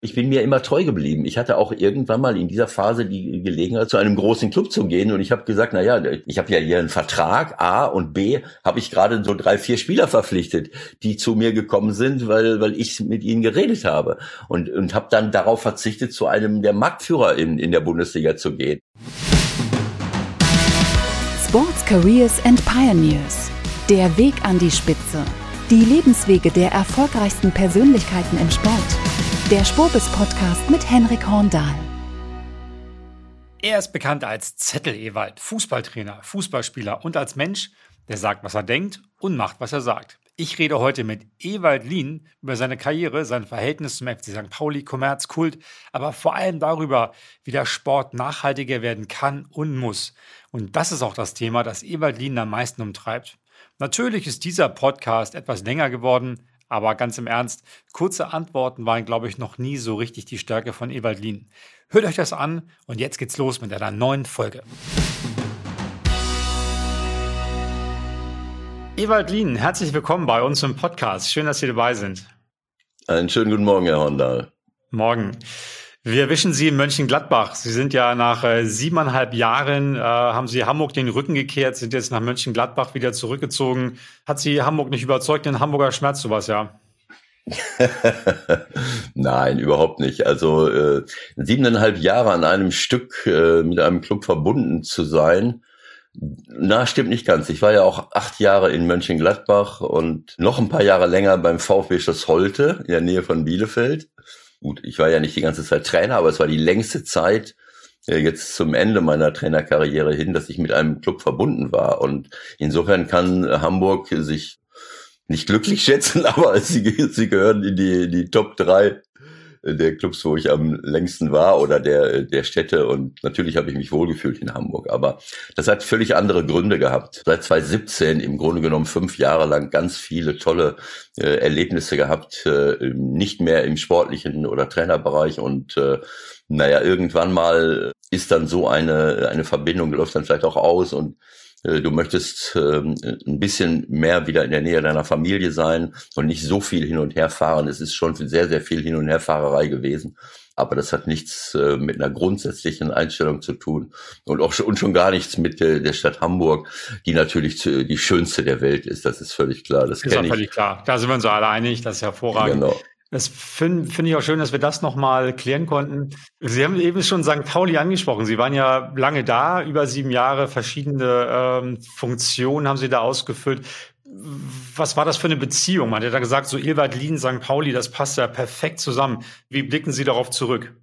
Ich bin mir immer treu geblieben. Ich hatte auch irgendwann mal in dieser Phase die Gelegenheit, zu einem großen Club zu gehen. Und ich habe gesagt, na ja, ich habe ja hier einen Vertrag, A und B, habe ich gerade so drei, vier Spieler verpflichtet, die zu mir gekommen sind, weil, weil ich mit ihnen geredet habe. Und, und habe dann darauf verzichtet, zu einem der Marktführer in, in der Bundesliga zu gehen. Sports Careers and Pioneers. Der Weg an die Spitze. Die Lebenswege der erfolgreichsten Persönlichkeiten im Sport. Der Spobis Podcast mit Henrik Horndahl. Er ist bekannt als Zettel-Ewald, Fußballtrainer, Fußballspieler und als Mensch, der sagt, was er denkt und macht, was er sagt. Ich rede heute mit Ewald Lien über seine Karriere, sein Verhältnis zum FC St. Pauli, Kommerz, Kult, aber vor allem darüber, wie der Sport nachhaltiger werden kann und muss. Und das ist auch das Thema, das Ewald Lien am meisten umtreibt. Natürlich ist dieser Podcast etwas länger geworden, aber ganz im Ernst, kurze Antworten waren, glaube ich, noch nie so richtig die Stärke von Ewald Lien. Hört euch das an und jetzt geht's los mit einer neuen Folge. Ewald Lien, herzlich willkommen bei uns im Podcast. Schön, dass Sie dabei sind. Einen schönen guten Morgen, Herr Hondal. Morgen. Wir erwischen Sie in Mönchengladbach. Sie sind ja nach äh, siebeneinhalb Jahren, äh, haben Sie Hamburg den Rücken gekehrt, sind jetzt nach Mönchengladbach wieder zurückgezogen. Hat Sie Hamburg nicht überzeugt? In Hamburger Schmerz sowas, ja? Nein, überhaupt nicht. Also äh, siebeneinhalb Jahre an einem Stück äh, mit einem Club verbunden zu sein, na, stimmt nicht ganz. Ich war ja auch acht Jahre in Mönchengladbach und noch ein paar Jahre länger beim VfB Schloss Holte in der Nähe von Bielefeld. Gut, ich war ja nicht die ganze Zeit Trainer, aber es war die längste Zeit äh, jetzt zum Ende meiner Trainerkarriere hin, dass ich mit einem Club verbunden war. Und insofern kann Hamburg sich nicht glücklich schätzen, aber sie, sie gehören in die, die Top drei der Clubs, wo ich am längsten war oder der, der Städte. Und natürlich habe ich mich wohlgefühlt in Hamburg. Aber das hat völlig andere Gründe gehabt. Seit 2017 im Grunde genommen fünf Jahre lang ganz viele tolle äh, Erlebnisse gehabt. Äh, nicht mehr im sportlichen oder Trainerbereich. Und äh, naja, irgendwann mal ist dann so eine, eine Verbindung, läuft dann vielleicht auch aus und du möchtest ähm, ein bisschen mehr wieder in der Nähe deiner Familie sein und nicht so viel hin und her fahren. Es ist schon sehr, sehr viel Hin- und Herfahrerei gewesen. Aber das hat nichts äh, mit einer grundsätzlichen Einstellung zu tun und auch schon, und schon gar nichts mit der Stadt Hamburg, die natürlich die schönste der Welt ist. Das ist völlig klar. Das ist auch völlig klar. Da sind wir uns alle einig. Das ist hervorragend. Genau. Das finde find ich auch schön, dass wir das nochmal klären konnten. Sie haben eben schon St. Pauli angesprochen. Sie waren ja lange da, über sieben Jahre, verschiedene ähm, Funktionen haben Sie da ausgefüllt. Was war das für eine Beziehung? Man hat ja gesagt, so Ilbert Lien, St. Pauli, das passt ja perfekt zusammen. Wie blicken Sie darauf zurück?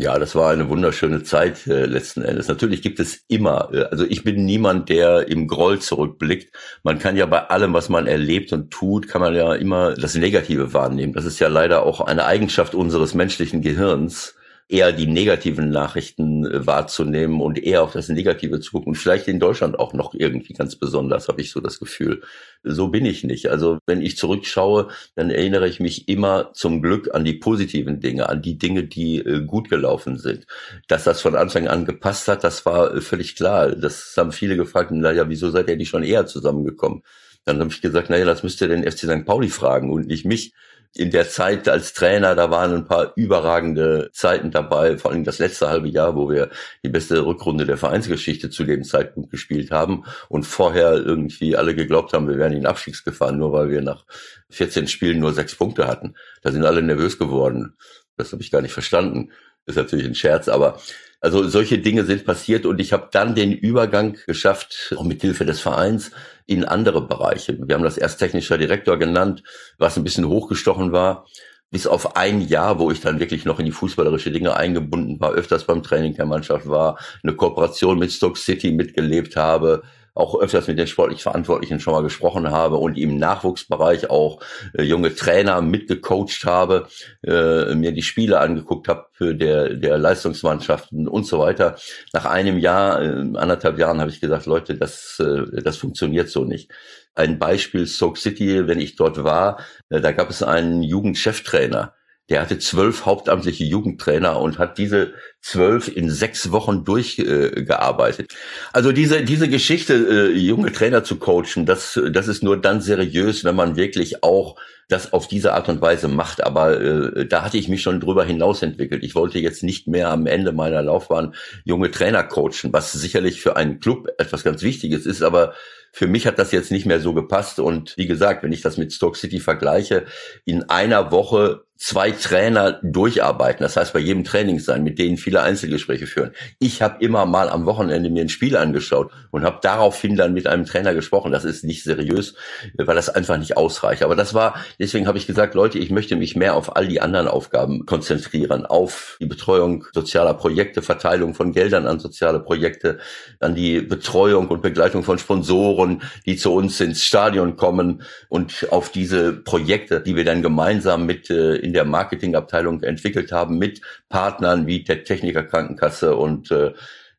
Ja, das war eine wunderschöne Zeit äh, letzten Endes. Natürlich gibt es immer, äh, also ich bin niemand, der im Groll zurückblickt. Man kann ja bei allem, was man erlebt und tut, kann man ja immer das Negative wahrnehmen. Das ist ja leider auch eine Eigenschaft unseres menschlichen Gehirns eher die negativen Nachrichten äh, wahrzunehmen und eher auf das Negative zu gucken. Und vielleicht in Deutschland auch noch irgendwie ganz besonders, habe ich so das Gefühl. So bin ich nicht. Also wenn ich zurückschaue, dann erinnere ich mich immer zum Glück an die positiven Dinge, an die Dinge, die äh, gut gelaufen sind. Dass das von Anfang an gepasst hat, das war äh, völlig klar. Das haben viele gefragt, naja, wieso seid ihr nicht schon eher zusammengekommen? Dann habe ich gesagt, naja, das müsst ihr den FC St. Pauli fragen und nicht mich in der Zeit als Trainer, da waren ein paar überragende Zeiten dabei, vor allem das letzte halbe Jahr, wo wir die beste Rückrunde der Vereinsgeschichte zu dem Zeitpunkt gespielt haben und vorher irgendwie alle geglaubt haben, wir wären in Abstiegsgefahr, nur weil wir nach 14 Spielen nur sechs Punkte hatten. Da sind alle nervös geworden. Das habe ich gar nicht verstanden. Ist natürlich ein Scherz, aber also solche Dinge sind passiert und ich habe dann den Übergang geschafft, auch mit Hilfe des Vereins, in andere Bereiche. Wir haben das erst technischer Direktor genannt, was ein bisschen hochgestochen war bis auf ein Jahr, wo ich dann wirklich noch in die fußballerische Dinge eingebunden war, öfters beim Training der Mannschaft war, eine Kooperation mit Stoke City mitgelebt habe, auch öfters mit den sportlich Verantwortlichen schon mal gesprochen habe und im Nachwuchsbereich auch äh, junge Trainer mitgecoacht habe, äh, mir die Spiele angeguckt habe der, der Leistungsmannschaften und so weiter. Nach einem Jahr, äh, anderthalb Jahren habe ich gesagt, Leute, das, äh, das funktioniert so nicht. Ein Beispiel Stoke City, wenn ich dort war, äh, da gab es einen Jugendcheftrainer, Der hatte zwölf hauptamtliche Jugendtrainer und hat diese zwölf in sechs Wochen durchgearbeitet. Äh, also diese, diese Geschichte, äh, junge Trainer zu coachen, das, das ist nur dann seriös, wenn man wirklich auch das auf diese Art und Weise macht. Aber äh, da hatte ich mich schon drüber hinaus entwickelt. Ich wollte jetzt nicht mehr am Ende meiner Laufbahn junge Trainer coachen, was sicherlich für einen Club etwas ganz Wichtiges ist, aber für mich hat das jetzt nicht mehr so gepasst. Und wie gesagt, wenn ich das mit Stoke City vergleiche, in einer Woche zwei Trainer durcharbeiten, das heißt bei jedem Training sein, mit denen viele Einzelgespräche führen. Ich habe immer mal am Wochenende mir ein Spiel angeschaut und habe daraufhin dann mit einem Trainer gesprochen. Das ist nicht seriös, weil das einfach nicht ausreicht. Aber das war, deswegen habe ich gesagt, Leute, ich möchte mich mehr auf all die anderen Aufgaben konzentrieren, auf die Betreuung sozialer Projekte, Verteilung von Geldern an soziale Projekte, an die Betreuung und Begleitung von Sponsoren, die zu uns ins Stadion kommen und auf diese Projekte, die wir dann gemeinsam mit äh, in der Marketingabteilung entwickelt haben mit Partnern wie der Techniker Krankenkasse und äh,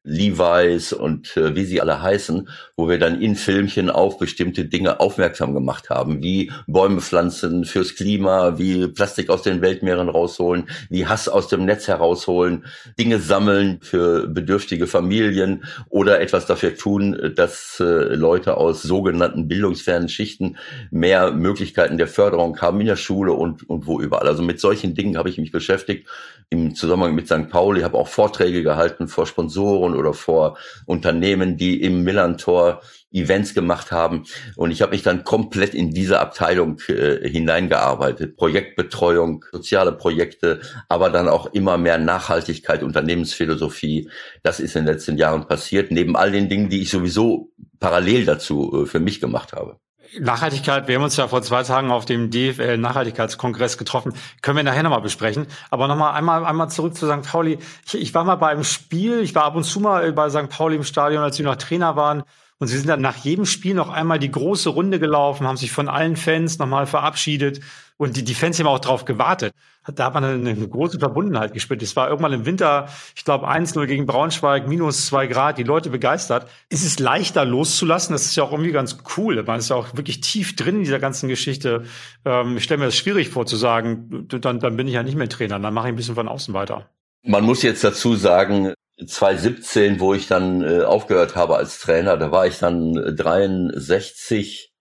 Levi's und äh, wie sie alle heißen, wo wir dann in Filmchen auf bestimmte Dinge aufmerksam gemacht haben, wie Bäume pflanzen fürs Klima, wie Plastik aus den Weltmeeren rausholen, wie Hass aus dem Netz herausholen, Dinge sammeln für bedürftige Familien oder etwas dafür tun, dass äh, Leute aus sogenannten bildungsfernen Schichten mehr Möglichkeiten der Förderung haben in der Schule und, und wo überall. Also mit solchen Dingen habe ich mich beschäftigt im Zusammenhang mit St. Pauli, habe auch Vorträge gehalten vor Sponsoren oder vor Unternehmen, die im Millantor Events gemacht haben. Und ich habe mich dann komplett in diese Abteilung äh, hineingearbeitet. Projektbetreuung, soziale Projekte, aber dann auch immer mehr Nachhaltigkeit, Unternehmensphilosophie. Das ist in den letzten Jahren passiert, neben all den Dingen, die ich sowieso parallel dazu äh, für mich gemacht habe. Nachhaltigkeit, wir haben uns ja vor zwei Tagen auf dem DFL Nachhaltigkeitskongress getroffen, können wir nachher nochmal besprechen. Aber nochmal einmal, einmal zurück zu St. Pauli. Ich, ich war mal bei einem Spiel, ich war ab und zu mal bei St. Pauli im Stadion, als sie noch Trainer waren. Und sie sind dann nach jedem Spiel noch einmal die große Runde gelaufen, haben sich von allen Fans nochmal verabschiedet. Und die, die Fans haben auch drauf gewartet. Da hat man eine, große Verbundenheit gespürt. Es war irgendwann im Winter, ich glaube 1-0 gegen Braunschweig, minus zwei Grad, die Leute begeistert. Es ist leichter loszulassen. Das ist ja auch irgendwie ganz cool. Man ist ja auch wirklich tief drin in dieser ganzen Geschichte. Ähm, ich stelle mir das schwierig vor zu sagen, dann, dann bin ich ja nicht mehr Trainer, dann mache ich ein bisschen von außen weiter. Man muss jetzt dazu sagen, 2017, wo ich dann äh, aufgehört habe als Trainer, da war ich dann 63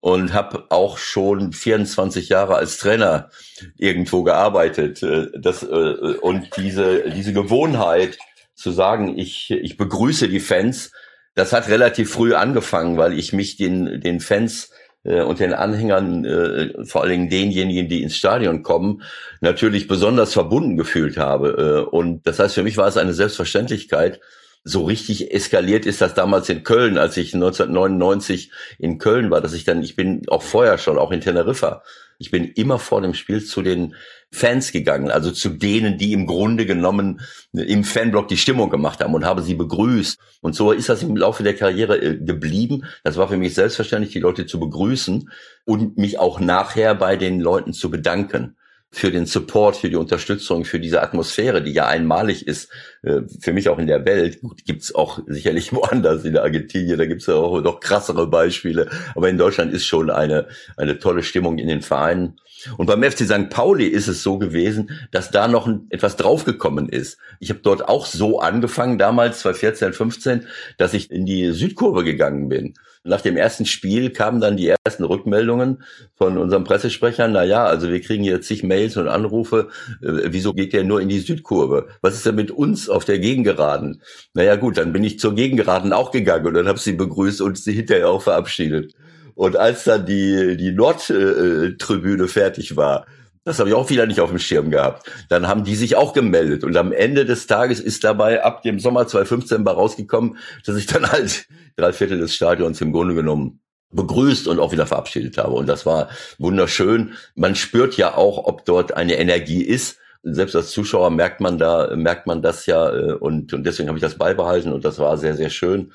und habe auch schon 24 Jahre als Trainer irgendwo gearbeitet. Äh, das, äh, und diese, diese Gewohnheit zu sagen, ich, ich begrüße die Fans, das hat relativ früh angefangen, weil ich mich den, den Fans äh, und den Anhängern, äh, vor allen Dingen denjenigen, die ins Stadion kommen, natürlich besonders verbunden gefühlt habe. Äh, und das heißt, für mich war es eine Selbstverständlichkeit. So richtig eskaliert ist das damals in Köln, als ich 1999 in Köln war, dass ich dann, ich bin auch vorher schon, auch in Teneriffa, ich bin immer vor dem Spiel zu den Fans gegangen, also zu denen, die im Grunde genommen im Fanblock die Stimmung gemacht haben und habe sie begrüßt. Und so ist das im Laufe der Karriere äh, geblieben. Das war für mich selbstverständlich, die Leute zu begrüßen und mich auch nachher bei den Leuten zu bedanken für den Support, für die Unterstützung, für diese Atmosphäre, die ja einmalig ist, äh, für mich auch in der Welt. Gut, gibt's auch sicherlich woanders in der Argentinien, da gibt's ja auch noch krassere Beispiele. Aber in Deutschland ist schon eine, eine tolle Stimmung in den Vereinen. Und beim FC St. Pauli ist es so gewesen, dass da noch etwas draufgekommen ist. Ich habe dort auch so angefangen, damals 2014, 15, dass ich in die Südkurve gegangen bin. Nach dem ersten Spiel kamen dann die ersten Rückmeldungen von unserem Pressesprecher. Na ja, also wir kriegen jetzt zig Mails und Anrufe. Äh, wieso geht der nur in die Südkurve? Was ist denn mit uns auf der Gegengeraden? Naja gut, dann bin ich zur Gegengeraden auch gegangen und dann habe sie begrüßt und sie hinterher auch verabschiedet. Und als dann die, die Nordtribüne fertig war, das habe ich auch wieder nicht auf dem Schirm gehabt. Dann haben die sich auch gemeldet. Und am Ende des Tages ist dabei ab dem Sommer 2015 mal rausgekommen, dass ich dann halt drei Viertel des Stadions im Grunde genommen begrüßt und auch wieder verabschiedet habe. Und das war wunderschön. Man spürt ja auch, ob dort eine Energie ist. Selbst als Zuschauer merkt man da, merkt man das ja. Äh, und, und deswegen habe ich das beibehalten und das war sehr, sehr schön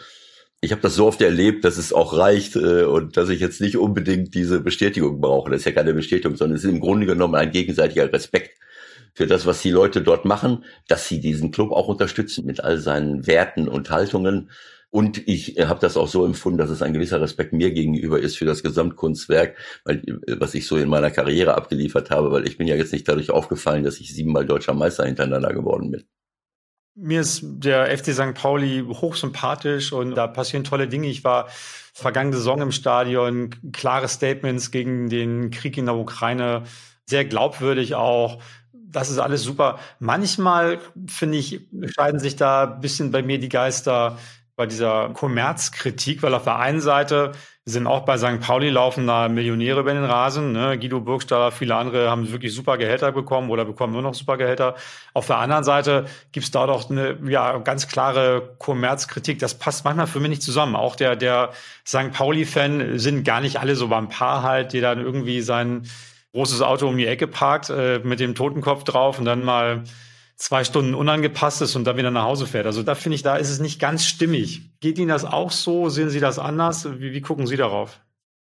ich habe das so oft erlebt, dass es auch reicht äh, und dass ich jetzt nicht unbedingt diese Bestätigung brauche. Das ist ja keine Bestätigung, sondern es ist im Grunde genommen ein gegenseitiger Respekt für das, was die Leute dort machen, dass sie diesen Club auch unterstützen mit all seinen Werten und Haltungen. Und ich habe das auch so empfunden, dass es ein gewisser Respekt mir gegenüber ist für das Gesamtkunstwerk, weil, was ich so in meiner Karriere abgeliefert habe, weil ich bin ja jetzt nicht dadurch aufgefallen, dass ich siebenmal deutscher Meister hintereinander geworden bin. Mir ist der FC St. Pauli hochsympathisch und da passieren tolle Dinge. Ich war vergangene Saison im Stadion, klare Statements gegen den Krieg in der Ukraine, sehr glaubwürdig auch. Das ist alles super. Manchmal, finde ich, scheiden sich da ein bisschen bei mir die Geister bei dieser Kommerzkritik, weil auf der einen Seite sind auch bei St. Pauli laufen da Millionäre über den Rasen. Ne? Guido Burgstaller, viele andere haben wirklich super Gehälter bekommen oder bekommen nur noch super Gehälter. Auf der anderen Seite gibt's da doch eine ja, ganz klare Kommerzkritik. Das passt manchmal für mich nicht zusammen. Auch der, der St. Pauli-Fan sind gar nicht alle so beim Paar halt, die dann irgendwie sein großes Auto um die Ecke parkt äh, mit dem Totenkopf drauf und dann mal zwei Stunden unangepasst ist und dann wieder nach Hause fährt. Also da finde ich, da ist es nicht ganz stimmig. Geht Ihnen das auch so? Sehen Sie das anders? Wie, wie gucken Sie darauf?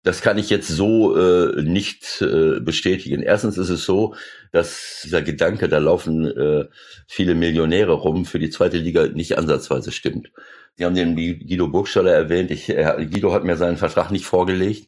Das kann ich jetzt so äh, nicht äh, bestätigen. Erstens ist es so, dass dieser Gedanke, da laufen äh, viele Millionäre rum, für die zweite Liga nicht ansatzweise stimmt. Sie haben den Guido Burgstaller erwähnt. Ich, äh, Guido hat mir seinen Vertrag nicht vorgelegt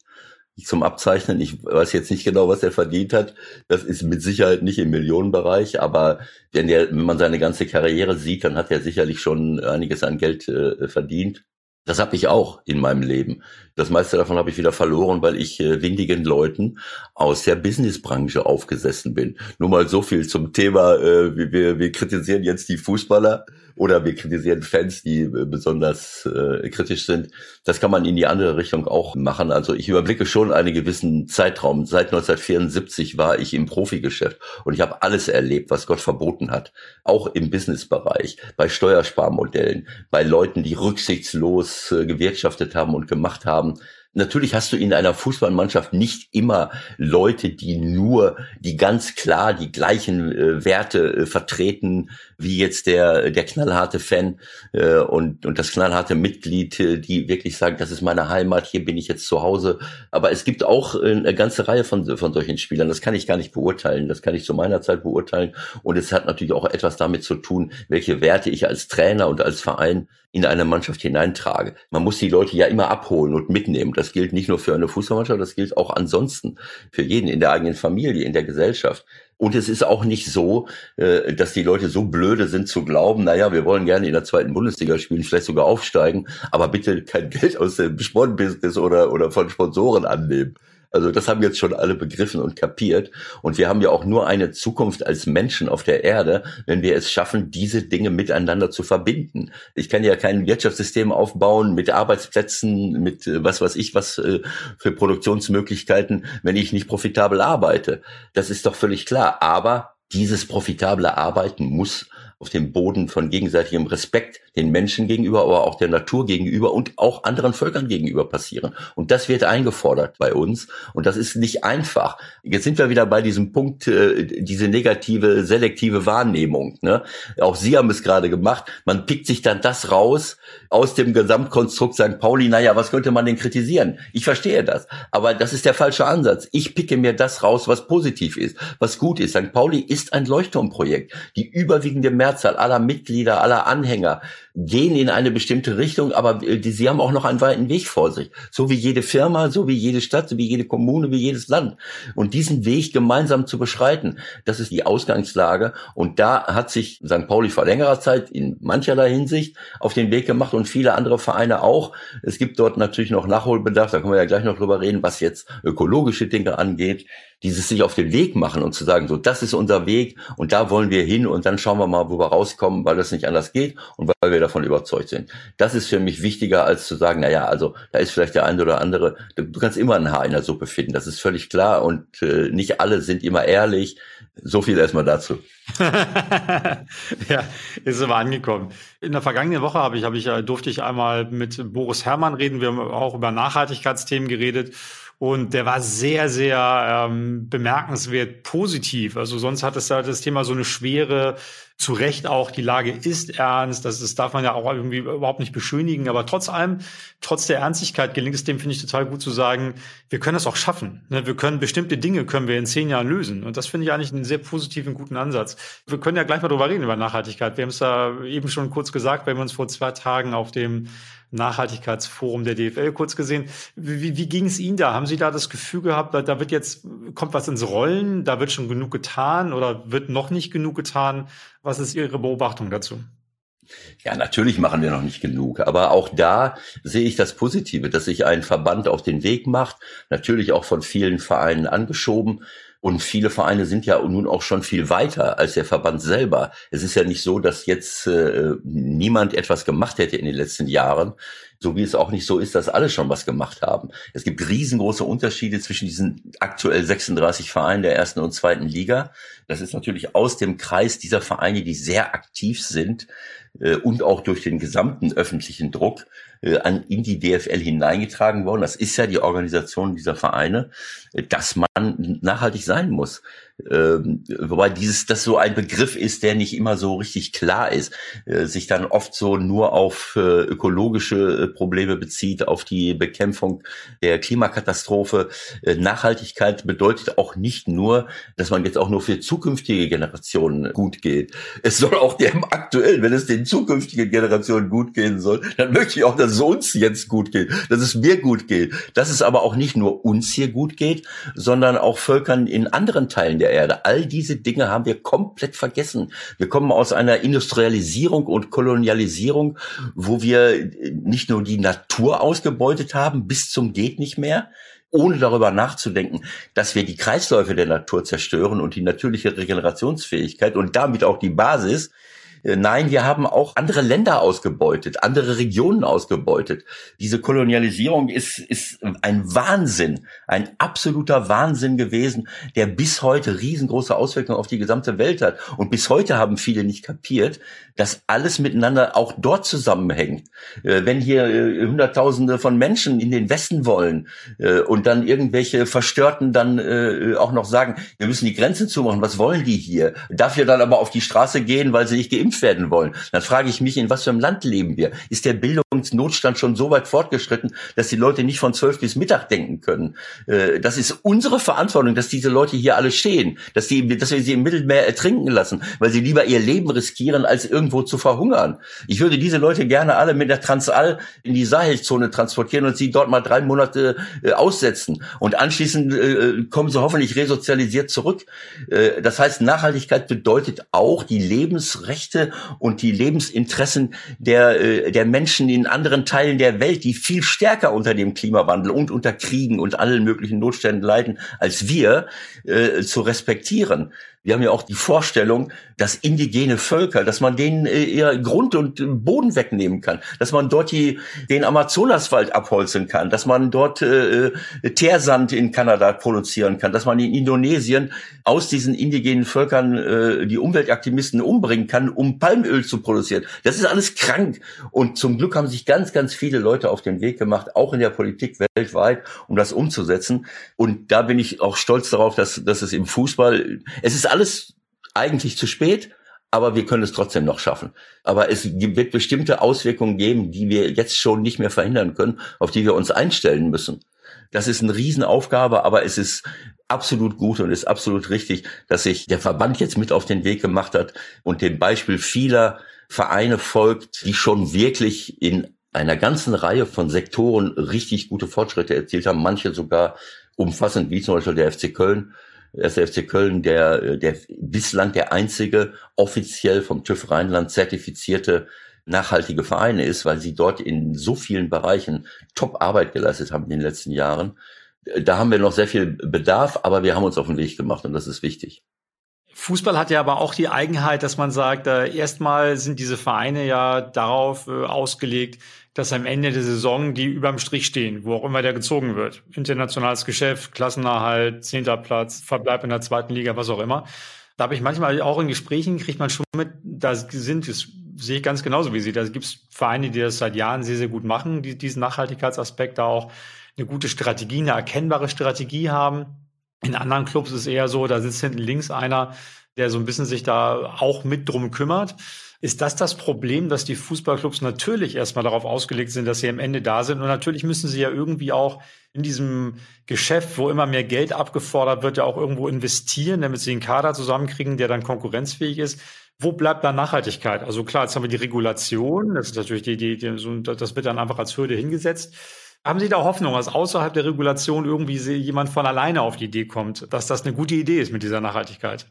zum Abzeichnen. Ich weiß jetzt nicht genau, was er verdient hat. Das ist mit Sicherheit nicht im Millionenbereich, aber wenn, der, wenn man seine ganze Karriere sieht, dann hat er sicherlich schon einiges an Geld äh, verdient. Das habe ich auch in meinem Leben. Das meiste davon habe ich wieder verloren, weil ich äh, windigen Leuten aus der Businessbranche aufgesessen bin. Nur mal so viel zum Thema, äh, wir, wir kritisieren jetzt die Fußballer oder wir kritisieren Fans, die äh, besonders äh, kritisch sind. Das kann man in die andere Richtung auch machen. Also ich überblicke schon einen gewissen Zeitraum. Seit 1974 war ich im Profigeschäft und ich habe alles erlebt, was Gott verboten hat. Auch im Businessbereich, bei Steuersparmodellen, bei Leuten, die rücksichtslos äh, gewirtschaftet haben und gemacht haben haben, Natürlich hast du in einer Fußballmannschaft nicht immer Leute, die nur, die ganz klar die gleichen äh, Werte äh, vertreten, wie jetzt der, der knallharte Fan äh, und, und das knallharte Mitglied, äh, die wirklich sagen, das ist meine Heimat, hier bin ich jetzt zu Hause. Aber es gibt auch äh, eine ganze Reihe von, von solchen Spielern. Das kann ich gar nicht beurteilen. Das kann ich zu meiner Zeit beurteilen. Und es hat natürlich auch etwas damit zu tun, welche Werte ich als Trainer und als Verein in eine Mannschaft hineintrage. Man muss die Leute ja immer abholen und mitnehmen. Das gilt nicht nur für eine Fußballmannschaft, das gilt auch ansonsten für jeden in der eigenen Familie, in der Gesellschaft. Und es ist auch nicht so, äh, dass die Leute so blöde sind zu glauben, naja, wir wollen gerne in der zweiten Bundesliga spielen, vielleicht sogar aufsteigen, aber bitte kein Geld aus dem Sportbusiness oder, oder von Sponsoren annehmen. Also das haben jetzt schon alle begriffen und kapiert. Und wir haben ja auch nur eine Zukunft als Menschen auf der Erde, wenn wir es schaffen, diese Dinge miteinander zu verbinden. Ich kann ja kein Wirtschaftssystem aufbauen mit Arbeitsplätzen, mit äh, was weiß ich was äh, für Produktionsmöglichkeiten, wenn ich nicht profitabel arbeite. Das ist doch völlig klar. Aber dieses profitable Arbeiten muss auf dem Boden von gegenseitigem Respekt den Menschen gegenüber, aber auch der Natur gegenüber und auch anderen Völkern gegenüber passieren. Und das wird eingefordert bei uns. Und das ist nicht einfach. Jetzt sind wir wieder bei diesem Punkt, äh, diese negative, selektive Wahrnehmung. Ne? Auch Sie haben es gerade gemacht. Man pickt sich dann das raus aus dem Gesamtkonstrukt St. Pauli. Naja, was könnte man denn kritisieren? Ich verstehe das. Aber das ist der falsche Ansatz. Ich picke mir das raus, was positiv ist, was gut ist. St. Pauli ist ein Leuchtturmprojekt. Die überwiegende Mehrzahl Mehrzahl aller Mitglieder, aller Anhänger gehen in eine bestimmte Richtung, aber äh, die, sie haben auch noch einen weiten Weg vor sich. So wie jede Firma, so wie jede Stadt, so wie jede Kommune, wie jedes Land. Und diesen Weg gemeinsam zu beschreiten, das ist die Ausgangslage. Und da hat sich St. Pauli vor längerer Zeit in mancherlei Hinsicht auf den Weg gemacht und viele andere Vereine auch. Es gibt dort natürlich noch Nachholbedarf, da können wir ja gleich noch drüber reden, was jetzt ökologische Dinge angeht dieses sich auf den Weg machen und zu sagen, so, das ist unser Weg und da wollen wir hin und dann schauen wir mal, wo wir rauskommen, weil das nicht anders geht und weil wir davon überzeugt sind. Das ist für mich wichtiger, als zu sagen, na ja, also da ist vielleicht der eine oder andere, du, du kannst immer ein Haar in der Suppe finden, das ist völlig klar und äh, nicht alle sind immer ehrlich. So viel erstmal dazu. ja, ist aber angekommen. In der vergangenen Woche habe ich, habe ich, äh, durfte ich einmal mit Boris Herrmann reden. Wir haben auch über Nachhaltigkeitsthemen geredet. Und der war sehr, sehr ähm, bemerkenswert positiv. Also sonst hat es ja das Thema so eine schwere zu Recht auch, die Lage ist ernst, das, das darf man ja auch irgendwie überhaupt nicht beschönigen, aber trotz allem, trotz der Ernstigkeit gelingt es dem, finde ich, total gut zu sagen, wir können das auch schaffen. Ne? Wir können bestimmte Dinge können wir in zehn Jahren lösen. Und das finde ich eigentlich einen sehr positiven, guten Ansatz. Wir können ja gleich mal drüber reden, über Nachhaltigkeit. Wir haben es da eben schon kurz gesagt, wir haben uns vor zwei Tagen auf dem Nachhaltigkeitsforum der DFL kurz gesehen. Wie, wie ging es Ihnen da? Haben Sie da das Gefühl gehabt, da wird jetzt, kommt was ins Rollen, da wird schon genug getan oder wird noch nicht genug getan? Was ist Ihre Beobachtung dazu? Ja, natürlich machen wir noch nicht genug, aber auch da sehe ich das Positive, dass sich ein Verband auf den Weg macht, natürlich auch von vielen Vereinen angeschoben, und viele Vereine sind ja nun auch schon viel weiter als der Verband selber. Es ist ja nicht so, dass jetzt äh, niemand etwas gemacht hätte in den letzten Jahren, so wie es auch nicht so ist, dass alle schon was gemacht haben. Es gibt riesengroße Unterschiede zwischen diesen aktuell 36 Vereinen der ersten und zweiten Liga. Das ist natürlich aus dem Kreis dieser Vereine, die sehr aktiv sind äh, und auch durch den gesamten öffentlichen Druck an, in die DFL hineingetragen worden. Das ist ja die Organisation dieser Vereine, äh, dass man nachhaltig sein muss. Ähm, wobei dieses, das so ein Begriff ist, der nicht immer so richtig klar ist, äh, sich dann oft so nur auf äh, ökologische äh, Probleme bezieht, auf die Bekämpfung der Klimakatastrophe. Äh, Nachhaltigkeit bedeutet auch nicht nur, dass man jetzt auch nur für zukünftige Generationen gut geht. Es soll auch dem aktuellen, wenn es den zukünftigen Generationen gut gehen soll, dann möchte ich auch, dass es uns jetzt gut geht, dass es mir gut geht, dass es aber auch nicht nur uns hier gut geht, sondern auch Völkern in anderen Teilen der Erde. All diese Dinge haben wir komplett vergessen. Wir kommen aus einer Industrialisierung und Kolonialisierung, wo wir nicht nur die Natur ausgebeutet haben bis zum geht nicht mehr, ohne darüber nachzudenken, dass wir die Kreisläufe der Natur zerstören und die natürliche Regenerationsfähigkeit und damit auch die Basis nein, wir haben auch andere Länder ausgebeutet, andere Regionen ausgebeutet. Diese Kolonialisierung ist, ist ein Wahnsinn, ein absoluter Wahnsinn gewesen, der bis heute riesengroße Auswirkungen auf die gesamte Welt hat. Und bis heute haben viele nicht kapiert, dass alles miteinander auch dort zusammenhängt. Äh, wenn hier äh, Hunderttausende von Menschen in den Westen wollen und dann irgendwelche Verstörten dann auch noch sagen, wir müssen die Grenze zumachen, was wollen die hier? Darf ihr dann aber auf die Straße gehen, weil sie nicht geimpft geimpft werden wollen, dann frage ich mich, in was für einem Land leben wir? Ist der Bildungsnotstand schon so weit fortgeschritten, dass die Leute nicht von zwölf bis Mittag denken können? Äh, das ist unsere Verantwortung, dass diese Leute hier alle stehen, dass, die, dass wir sie im Mittelmeer ertrinken lassen, weil sie lieber ihr Leben riskieren, als irgendwo zu verhungern. Ich würde diese Leute gerne alle mit der Transall in die Sahelzone transportieren und sie dort mal drei Monate äh, aussetzen. Und anschließend äh, kommen sie hoffentlich resozialisiert zurück. das heißt, Nachhaltigkeit bedeutet auch die Lebensrechte und die Lebensinteressen der, äh, der Menschen in anderen Teilen der Welt, die viel stärker unter dem Klimawandel und unter Kriegen und allen möglichen Notständen leiden als wir, äh, zu respektieren. Wir haben ja auch die Vorstellung, dass indigene Völker, dass man denen äh, ihr Grund und Boden wegnehmen kann, dass man dort die, den Amazonaswald abholzen kann, dass man dort äh, äh, Teersand in Kanada produzieren kann, dass man in Indonesien aus diesen indigenen Völkern äh, die Umweltaktivisten umbringen kann, um Palmöl zu produzieren. Das ist alles krank. Und zum Glück haben sich ganz, ganz viele Leute auf den Weg gemacht, auch in der Politik weltweit, um das umzusetzen. Und da bin ich auch stolz darauf, dass, dass es im Fußball, es ist alles eigentlich zu spät, aber wir können es trotzdem noch schaffen. Aber es wird bestimmte Auswirkungen geben, die wir jetzt schon nicht mehr verhindern können, auf die wir uns einstellen müssen. Das ist eine Riesenaufgabe, aber es ist absolut gut und ist absolut richtig, dass sich der Verband jetzt mit auf den Weg gemacht hat und dem Beispiel vieler Vereine folgt, die schon wirklich in einer ganzen Reihe von Sektoren richtig gute Fortschritte erzielt haben, manche sogar umfassend, wie zum Beispiel der FC Köln, der FC Köln, der, der bislang der einzige offiziell vom TÜV Rheinland zertifizierte nachhaltige Vereine ist, weil sie dort in so vielen Bereichen Top-Arbeit geleistet haben in den letzten Jahren. Da haben wir noch sehr viel Bedarf, aber wir haben uns auf den Weg gemacht und das ist wichtig. Fußball hat ja aber auch die Eigenheit, dass man sagt, äh, erstmal sind diese Vereine ja darauf äh, ausgelegt, dass am Ende der Saison die überm Strich stehen, wo auch immer der gezogen wird. Internationales Geschäft, Klassenerhalt, zehnter Platz, Verbleib in der zweiten Liga, was auch immer. Da habe ich manchmal auch in Gesprächen, kriegt man schon mit, da sind, das sehe ich ganz genauso wie Sie, da gibt es Vereine, die das seit Jahren sehr, sehr gut machen, die diesen Nachhaltigkeitsaspekt da auch eine gute Strategie, eine erkennbare Strategie haben. In anderen Clubs ist es eher so, da sitzt hinten links einer, der so ein bisschen sich da auch mit drum kümmert. Ist das das Problem, dass die Fußballclubs natürlich erstmal darauf ausgelegt sind, dass sie am Ende da sind? Und natürlich müssen sie ja irgendwie auch in diesem Geschäft, wo immer mehr Geld abgefordert wird, ja auch irgendwo investieren, damit sie einen Kader zusammenkriegen, der dann konkurrenzfähig ist. Wo bleibt da Nachhaltigkeit? Also klar, jetzt haben wir die Regulation, das ist natürlich die, die, die das wird dann einfach als Hürde hingesetzt. Haben Sie da Hoffnung, dass außerhalb der Regulation irgendwie jemand von alleine auf die Idee kommt, dass das eine gute Idee ist mit dieser Nachhaltigkeit?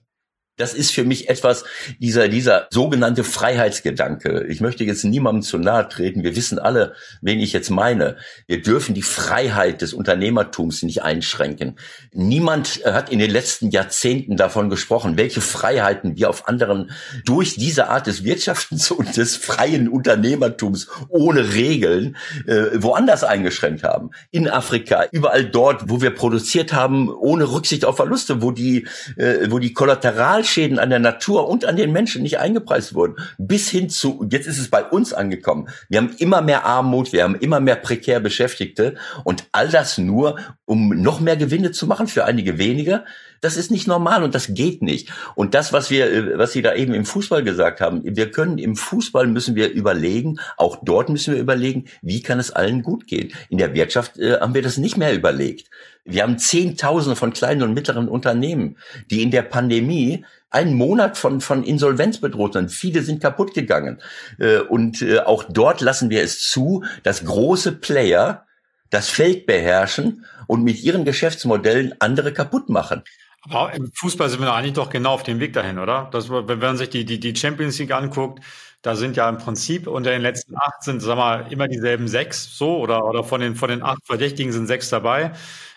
Das ist für mich etwas, dieser, dieser sogenannte Freiheitsgedanke. Ich möchte jetzt niemandem zu nahe treten. Wir wissen alle, wen ich jetzt meine. Wir dürfen die Freiheit des Unternehmertums nicht einschränken. Niemand hat in den letzten Jahrzehnten davon gesprochen, welche Freiheiten wir auf anderen durch diese Art des Wirtschaftens und des freien Unternehmertums ohne Regeln äh, woanders eingeschränkt haben. In Afrika, überall dort, wo wir produziert haben, ohne Rücksicht auf Verluste, wo die, äh, wo die Kollateral Kollateralschäden an der Natur und an den Menschen nicht eingepreist wurden. Bis hin zu, jetzt ist es bei uns angekommen. Wir haben immer mehr Armut, wir haben immer mehr prekär Beschäftigte und all das nur, um noch mehr Gewinne zu machen für einige wenige. Das ist nicht normal und das geht nicht. Und das, was wir, äh, was Sie da eben im Fußball gesagt haben, wir können im Fußball müssen wir überlegen, auch dort müssen wir überlegen, wie kann es allen gut gehen. In der Wirtschaft äh, haben wir das nicht mehr überlegt. Wir haben Zehntausende von kleinen und mittleren Unternehmen, die in der Pandemie einen Monat von, von Insolvenz bedroht sind. Viele sind kaputt gegangen. Äh, und äh, auch dort lassen wir es zu, dass große Player das Feld beherrschen und mit ihren Geschäftsmodellen andere kaputt machen. Aber im Fußball sind wir eigentlich doch genau auf dem Weg dahin, oder? Das, wenn man sich die, die, die Champions League anguckt, da sind ja im Prinzip unter den letzten acht sind, sag mal, immer dieselben sechs, so, oder, oder von den, von den acht Verdächtigen sind sechs dabei.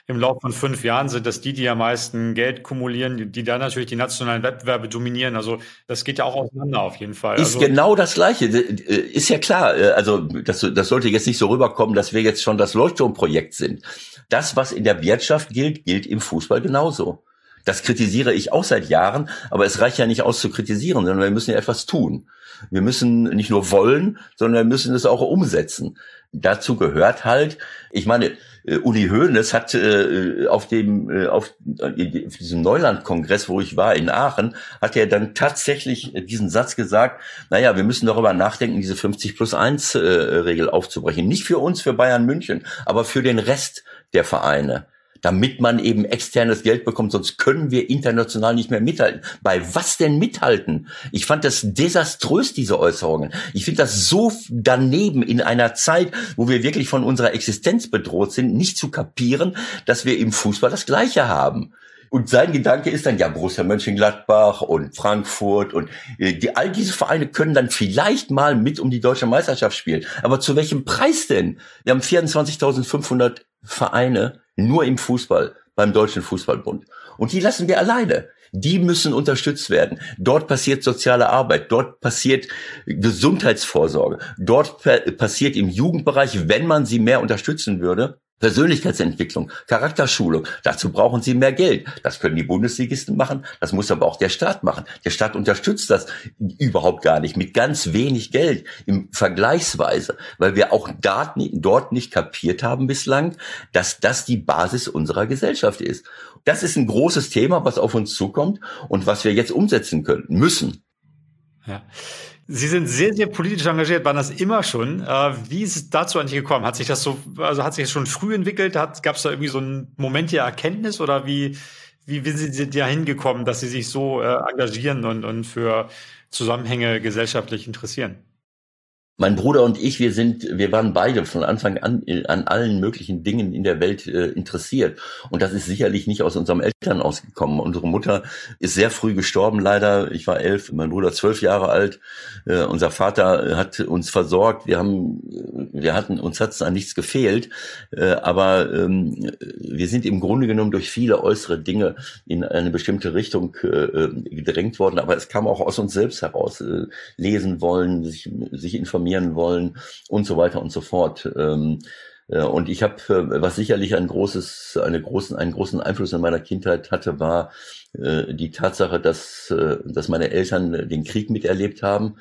Im Laufe von fünf Jahren sind das die, die am meisten Geld kumulieren, die, die dann natürlich die nationalen Wettbewerbe dominieren. Also das geht ja auch auseinander auf jeden Fall. Ist also, genau das Gleiche. Ist ja klar. Also das, das sollte jetzt nicht so rüberkommen, dass wir jetzt schon das Leuchtturmprojekt sind. Das, was in der Wirtschaft gilt, gilt im Fußball genauso. Das kritisiere ich auch seit Jahren, aber es reicht ja nicht aus zu kritisieren, sondern wir müssen ja etwas tun. Wir müssen nicht nur wollen, sondern wir müssen es auch umsetzen. Dazu gehört halt, ich meine, äh, Uli Hoeneß hat äh, auf dem äh, auf, äh, auf diesem Neuland-Kongress, wo ich war in Aachen, hat er dann tatsächlich diesen Satz gesagt: Naja, wir müssen darüber nachdenken, diese 50 plus 1 äh, Regel aufzubrechen. Nicht für uns, für Bayern München, aber für den Rest der Vereine damit man eben externes Geld bekommt, sonst können wir international nicht mehr mithalten. Bei was denn mithalten? Ich fand das desaströs, diese Äußerungen. Ich finde das so daneben in einer Zeit, wo wir wirklich von unserer Existenz bedroht sind, nicht zu kapieren, dass wir im Fußball das Gleiche haben. Und sein Gedanke ist dann, ja, Borussia Mönchengladbach und Frankfurt und äh, die, all diese Vereine können dann vielleicht mal mit um die deutsche Meisterschaft spielen. Aber zu welchem Preis denn? Wir haben 24.500 Vereine nur im Fußball beim Deutschen Fußballbund. Und die lassen wir alleine. Die müssen unterstützt werden. Dort passiert soziale Arbeit, dort passiert Gesundheitsvorsorge, dort passiert im Jugendbereich, wenn man sie mehr unterstützen würde, Persönlichkeitsentwicklung, Charakterschulung. Dazu brauchen sie mehr Geld. Das können die Bundesligisten machen. Das muss aber auch der Staat machen. Der Staat unterstützt das überhaupt gar nicht mit ganz wenig Geld im Vergleichsweise, weil wir auch dort nicht kapiert haben bislang, dass das die Basis unserer Gesellschaft ist. Das ist ein großes Thema, was auf uns zukommt und was wir jetzt umsetzen können, müssen. Ja. Sie sind sehr, sehr politisch engagiert, waren das immer schon. Äh, wie ist es dazu eigentlich gekommen? Hat sich das so, also hat sich das schon früh entwickelt? Gab es da irgendwie so einen Moment der Erkenntnis oder wie, wie, wie sind Sie da hingekommen, dass Sie sich so äh, engagieren und, und für Zusammenhänge gesellschaftlich interessieren? Mein Bruder und ich, wir sind, wir waren beide von Anfang an an allen möglichen Dingen in der Welt äh, interessiert. Und das ist sicherlich nicht aus unserem Eltern ausgekommen. Unsere Mutter ist sehr früh gestorben, leider. Ich war elf, mein Bruder zwölf Jahre alt. Äh, unser Vater hat uns versorgt. Wir haben, wir hatten, uns hat es an nichts gefehlt. Äh, aber ähm, wir sind im Grunde genommen durch viele äußere Dinge in eine bestimmte Richtung äh, äh gedrängt worden. Aber es kam auch aus uns selbst heraus. Äh, lesen wollen, sich, sich informieren informieren wollen und so weiter und so fort. Ähm, äh, und ich habe, äh, was sicherlich ein großes, eine großen, einen großen Einfluss in meiner Kindheit hatte, war äh, die Tatsache, dass, dass meine Eltern den Krieg miterlebt haben.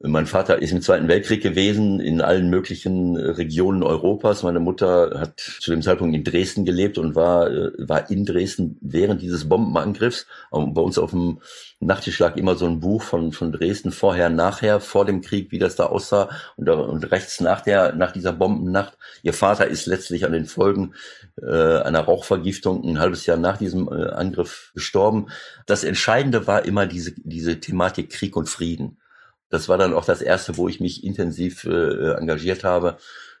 Mein Vater ist im Zweiten Weltkrieg gewesen, in allen möglichen äh, Regionen Europas. Meine Mutter hat zu dem Zeitpunkt in Dresden gelebt und war, äh, war in Dresden während dieses Bombenangriffs. Und bei uns auf dem Nachttisch lag immer so ein Buch von, von Dresden, vorher, nachher, vor dem Krieg, wie das da aussah. Und, und rechts nach der, nach dieser Bombennacht. Ihr Vater ist letztlich an den Folgen äh, einer Rauchvergiftung ein halbes Jahr nach diesem äh, Angriff gestorben. Das Entscheidende war immer diese, diese Thematik Krieg und Frieden. Das war dann auch das erste, wo ich mich intensiv äh, engagiert habe.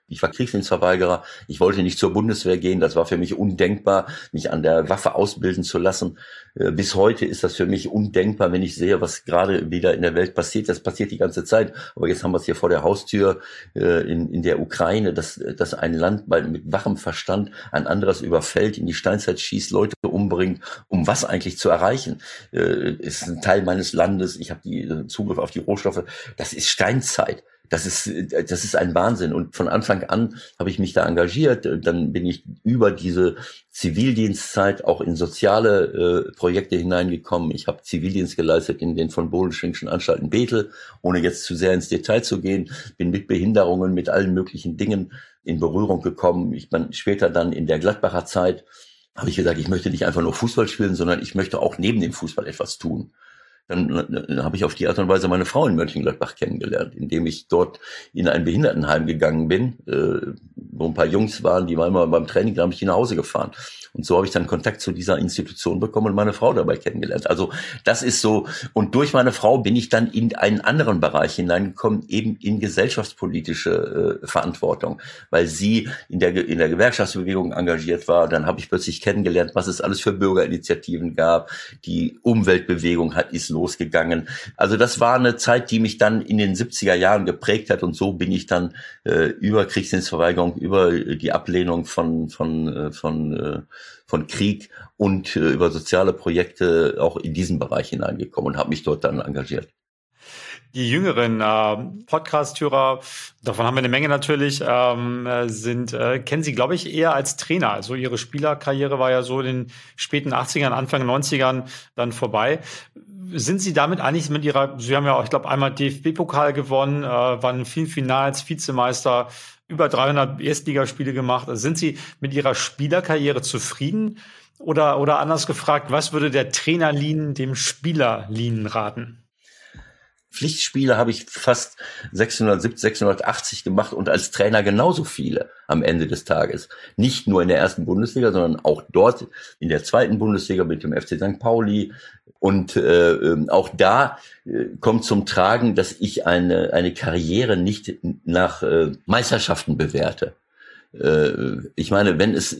Ich war Kriegsdienstverweigerer. Ich wollte nicht zur Bundeswehr gehen. Das war für mich undenkbar, mich an der Waffe ausbilden zu lassen. Äh, bis heute ist das für mich undenkbar, wenn ich sehe, was gerade wieder in der Welt passiert. Das passiert die ganze Zeit. Aber jetzt haben wir es hier vor der Haustür äh, in, in der Ukraine, dass, dass ein Land mit wachem Verstand ein anderes überfällt, in die Steinzeit schießt, Leute umbringt, um was eigentlich zu erreichen. Äh, ist ein Teil meines Landes. Ich habe die Zugriff auf die Rohstoffe. Das ist Steinzeit. Das ist, das ist ein Wahnsinn. Und von Anfang an habe ich mich da engagiert. Dann bin ich über diese Zivildienstzeit auch in soziale äh, Projekte hineingekommen. Ich habe Zivildienst geleistet in den von Bodenschwingschen Anstalten Bethel, ohne jetzt zu sehr ins Detail zu gehen. Bin mit Behinderungen, mit allen möglichen Dingen in Berührung gekommen. Ich bin später dann in der Gladbacher Zeit habe ich gesagt, ich möchte nicht einfach nur Fußball spielen, sondern ich möchte auch neben dem Fußball etwas tun dann, dann habe ich auf die Art und Weise meine Frau in Mönchengladbach kennengelernt, indem ich dort in ein Behindertenheim gegangen bin, äh, wo ein paar Jungs waren, die waren immer beim Training, da habe ich die nach Hause gefahren. Und so habe ich dann Kontakt zu dieser Institution bekommen und meine Frau dabei kennengelernt. Also das ist so. Und durch meine Frau bin ich dann in einen anderen Bereich hineingekommen, eben in gesellschaftspolitische äh, Verantwortung, weil sie in der, in der Gewerkschaftsbewegung engagiert war. Dann habe ich plötzlich kennengelernt, was es alles für Bürgerinitiativen gab. Die Umweltbewegung hat ist losgegangen. Also das war eine Zeit, die mich dann in den 70er Jahren geprägt hat und so bin ich dann äh, über Kriegsdienstverweigerung, über die Ablehnung von, von, äh, von, äh, von Krieg und äh, über soziale Projekte auch in diesen Bereich hineingekommen und habe mich dort dann engagiert. Die jüngeren äh, Podcast-Hörer, davon haben wir eine Menge natürlich, ähm, sind, äh, kennen Sie, glaube ich, eher als Trainer. Also Ihre Spielerkarriere war ja so in den späten 80ern, Anfang 90ern dann vorbei sind Sie damit eigentlich mit Ihrer, Sie haben ja auch, ich glaube, einmal DFB-Pokal gewonnen, äh, waren in vielen Finals Vizemeister, über 300 Erstligaspiele gemacht. Also sind Sie mit Ihrer Spielerkarriere zufrieden? Oder, oder anders gefragt, was würde der Trainer Lien dem Spieler Lien raten? Pflichtspiele habe ich fast 670, 680 gemacht und als Trainer genauso viele am Ende des Tages. Nicht nur in der ersten Bundesliga, sondern auch dort in der zweiten Bundesliga mit dem FC St. Pauli. Und äh, ähm, auch da äh, kommt zum Tragen, dass ich eine, eine Karriere nicht nach äh, Meisterschaften bewerte ich meine, wenn es,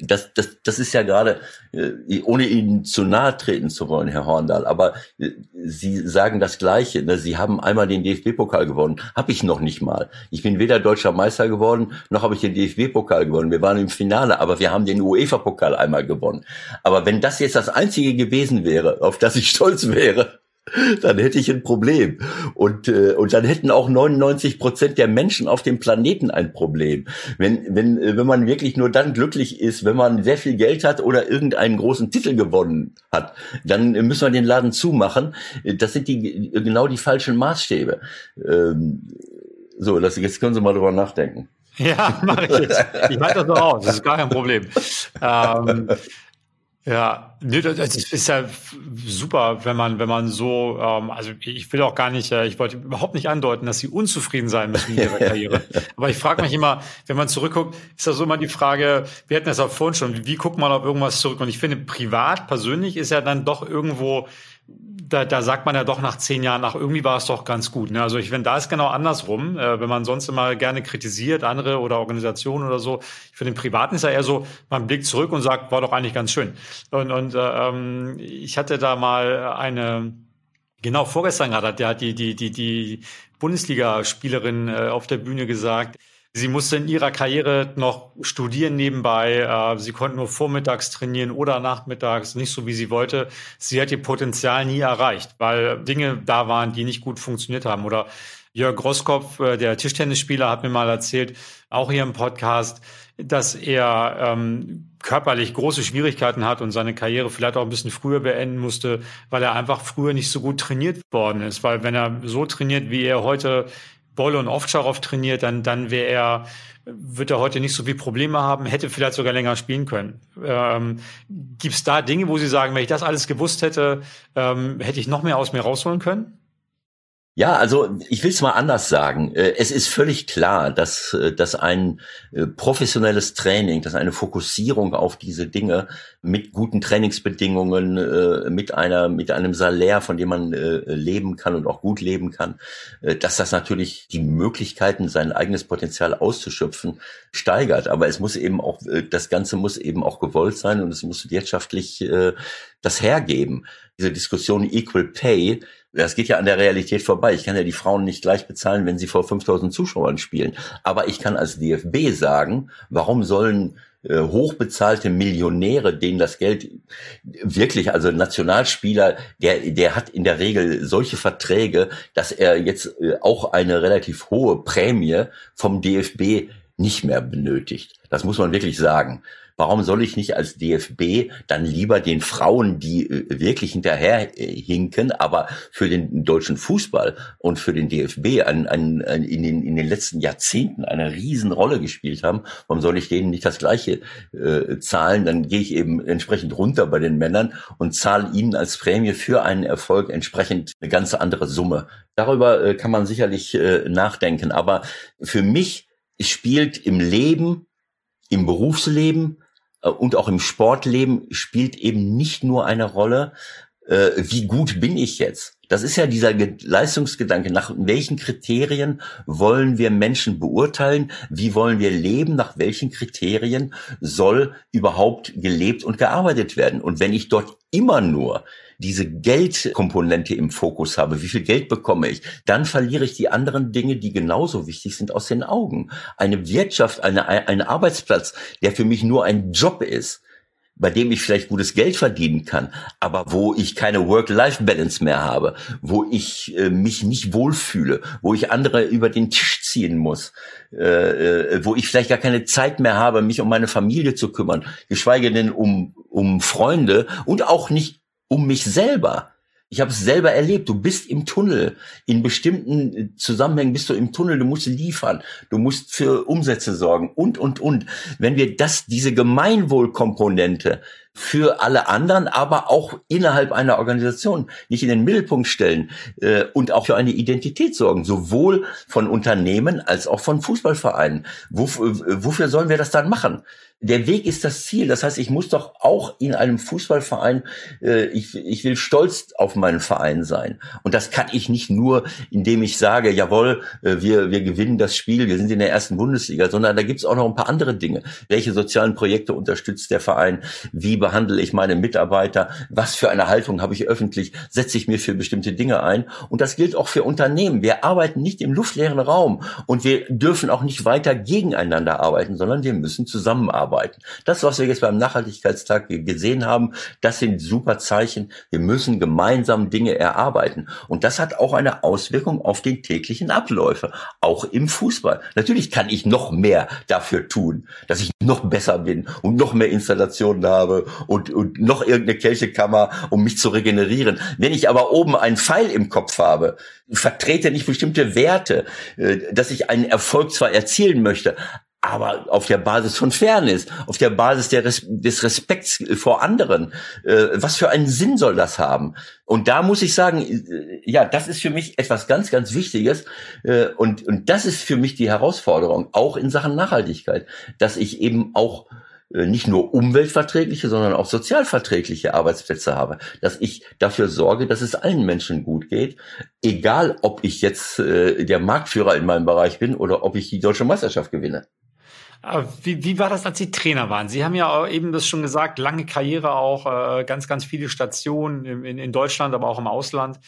das, das, das ist ja gerade, äh, ohne Ihnen zu nahe treten zu wollen, Herr Horndahl, aber äh, Sie sagen das Gleiche. Ne? Sie haben einmal den DFB-Pokal gewonnen. Habe ich noch nicht mal. Ich bin weder deutscher Meister geworden, noch habe ich den DFB-Pokal gewonnen. Wir waren im Finale, aber wir haben den UEFA-Pokal einmal gewonnen. Aber wenn das jetzt das Einzige gewesen wäre, auf das ich stolz wäre, dann hätte ich ein Problem. Und, äh, und dann hätten auch 99 Prozent der Menschen auf dem Planeten ein Problem. Wenn, wenn, äh, wenn man wirklich nur dann glücklich ist, wenn man sehr viel Geld hat oder irgendeinen großen Titel gewonnen hat, dann müssen wir den Laden zumachen. Das sind die genau die falschen Maßstäbe. Ähm, so, das, jetzt können Sie mal drüber nachdenken. Ja, mache ich jetzt. Ich halte das noch aus, das ist gar kein Problem. Ähm, ja, nee, das ist ja super, wenn man, wenn man so, ähm, also ich will auch gar nicht, äh, ich wollte überhaupt nicht andeuten, dass sie unzufrieden sein müssen mit ihrer Karriere. Aber ich frage mich immer, wenn man zurückguckt, ist das so immer die Frage, wir hatten das auch vorhin schon, wie guckt man auf irgendwas zurück? Und ich finde, privat, persönlich ist ja dann doch irgendwo da, da sagt man ja doch nach zehn Jahren, ach, irgendwie war es doch ganz gut. Ne? Also ich finde, da ist genau andersrum. Äh, wenn man sonst immer gerne kritisiert, andere oder Organisationen oder so. Finde, im Privaten ist ja eher so, man blickt zurück und sagt, war doch eigentlich ganz schön. Und, und äh, ähm, ich hatte da mal eine, genau vorgestern gerade, der hat die, die, die, die Bundesligaspielerin äh, auf der Bühne gesagt, Sie musste in ihrer Karriere noch studieren nebenbei. Äh, sie konnte nur vormittags trainieren oder nachmittags, nicht so wie sie wollte. Sie hat ihr Potenzial nie erreicht, weil Dinge da waren, die nicht gut funktioniert haben. Oder Jörg Grosskopf, äh, der Tischtennisspieler, hat mir mal erzählt, auch hier im Podcast, dass er ähm, körperlich große Schwierigkeiten hat und seine Karriere vielleicht auch ein bisschen früher beenden musste, weil er einfach früher nicht so gut trainiert worden ist. Weil wenn er so trainiert, wie er heute Bolle und Ovtcharov trainiert, dann, dann wäre er, wird er heute nicht so viel Probleme haben, hätte vielleicht sogar länger spielen können. Ähm, Gibt es da Dinge, wo Sie sagen, wenn ich das alles gewusst hätte, ähm, hätte ich noch mehr aus mir rausholen können? Ja, also ich will es mal anders sagen. Äh, es ist völlig klar, dass, äh, dass ein äh, professionelles Training, dass eine Fokussierung auf diese Dinge mit guten Trainingsbedingungen, mit einer, mit einem Salär, von dem man leben kann und auch gut leben kann, dass das natürlich die Möglichkeiten, sein eigenes Potenzial auszuschöpfen, steigert. Aber es muss eben auch, das Ganze muss eben auch gewollt sein und es muss wirtschaftlich das hergeben. Diese Diskussion Equal Pay, das geht ja an der Realität vorbei. Ich kann ja die Frauen nicht gleich bezahlen, wenn sie vor 5000 Zuschauern spielen. Aber ich kann als DFB sagen, warum sollen äh, hochbezahlte Millionäre, denen das Geld wirklich, also Nationalspieler, der, der hat in der Regel solche Verträge, dass er jetzt äh, auch eine relativ hohe Prämie vom DFB nicht mehr benötigt. Das muss man wirklich sagen. Warum soll ich nicht als DFB dann lieber den Frauen, die äh, wirklich hinterher äh, aber für den deutschen Fußball und für den DFB ein, ein, ein, in, den, in den letzten Jahrzehnten eine Riesenrolle gespielt haben, warum soll ich denen nicht das Gleiche äh, zahlen? Dann gehe ich eben entsprechend runter bei den Männern und zahle ihnen als Prämie für einen Erfolg entsprechend eine ganz andere Summe. Darüber äh, kann man sicherlich äh, nachdenken. Aber für mich spielt im Leben, im Berufsleben und auch im Sportleben spielt eben nicht nur eine Rolle, äh, wie gut bin ich jetzt. Das ist ja dieser Leistungsgedanke. Nach welchen Kriterien wollen wir Menschen beurteilen? Wie wollen wir leben? Nach welchen Kriterien soll überhaupt gelebt und gearbeitet werden? Und wenn ich dort immer nur diese Geldkomponente im Fokus habe, wie viel Geld bekomme ich, dann verliere ich die anderen Dinge, die genauso wichtig sind, aus den Augen. Eine Wirtschaft, eine, ein Arbeitsplatz, der für mich nur ein Job ist, bei dem ich vielleicht gutes Geld verdienen kann, aber wo ich keine Work-Life-Balance mehr habe, wo ich äh, mich nicht wohlfühle, wo ich andere über den Tisch ziehen muss, äh, äh, wo ich vielleicht gar keine Zeit mehr habe, mich um meine Familie zu kümmern, geschweige denn um, um Freunde und auch nicht um mich selber. Ich habe es selber erlebt. Du bist im Tunnel. In bestimmten äh, Zusammenhängen bist du im Tunnel. Du musst liefern. Du musst für Umsätze sorgen und, und, und. Wenn wir das, diese Gemeinwohlkomponente für alle anderen, aber auch innerhalb einer Organisation nicht in den Mittelpunkt stellen äh, und auch für eine Identität sorgen, sowohl von Unternehmen als auch von Fußballvereinen. Wof äh, wofür sollen wir das dann machen? Der Weg ist das Ziel. Das heißt, ich muss doch auch in einem Fußballverein, äh, ich, ich will stolz auf meinen Verein sein. Und das kann ich nicht nur, indem ich sage, jawohl, äh, wir, wir gewinnen das Spiel, wir sind in der ersten Bundesliga, sondern da gibt es auch noch ein paar andere Dinge. Welche sozialen Projekte unterstützt der Verein? Wie behandle ich meine Mitarbeiter? Was für eine Haltung habe ich öffentlich? Setze ich mir für bestimmte Dinge ein? Und das gilt auch für Unternehmen. Wir arbeiten nicht im luftleeren Raum und wir dürfen auch nicht weiter gegeneinander arbeiten, sondern wir müssen zusammenarbeiten arbeiten. Das, was wir jetzt beim Nachhaltigkeitstag gesehen haben, das sind super Zeichen. Wir müssen gemeinsam Dinge erarbeiten. Und das hat auch eine Auswirkung auf den täglichen Abläufe, auch im Fußball. Natürlich kann ich noch mehr dafür tun, dass ich noch besser bin und noch mehr Installationen habe und, und noch irgendeine Kelchekammer, um mich zu regenerieren. Wenn ich aber oben einen Pfeil im Kopf habe, vertrete nicht bestimmte Werte, äh, dass ich einen Erfolg zwar erzielen möchte, aber auf der Basis von Fairness, auf der Basis der Res des Respekts vor anderen. Äh, was für einen Sinn soll das haben? Und da muss ich sagen, äh, ja, das ist für mich etwas ganz, ganz Wichtiges. Äh, und, und das ist für mich die Herausforderung, auch in Sachen Nachhaltigkeit, dass ich eben auch äh, nicht nur umweltverträgliche, sondern auch sozialverträgliche Arbeitsplätze habe, dass ich dafür sorge, dass es allen Menschen gut geht, egal ob ich jetzt äh, der Marktführer in meinem Bereich bin oder ob ich die deutsche Meisterschaft gewinne. Wie, wie war das, als Sie Trainer waren? Sie haben ja eben das schon gesagt, lange Karriere auch, äh, ganz, ganz viele Stationen in, in Deutschland, aber auch im Ausland.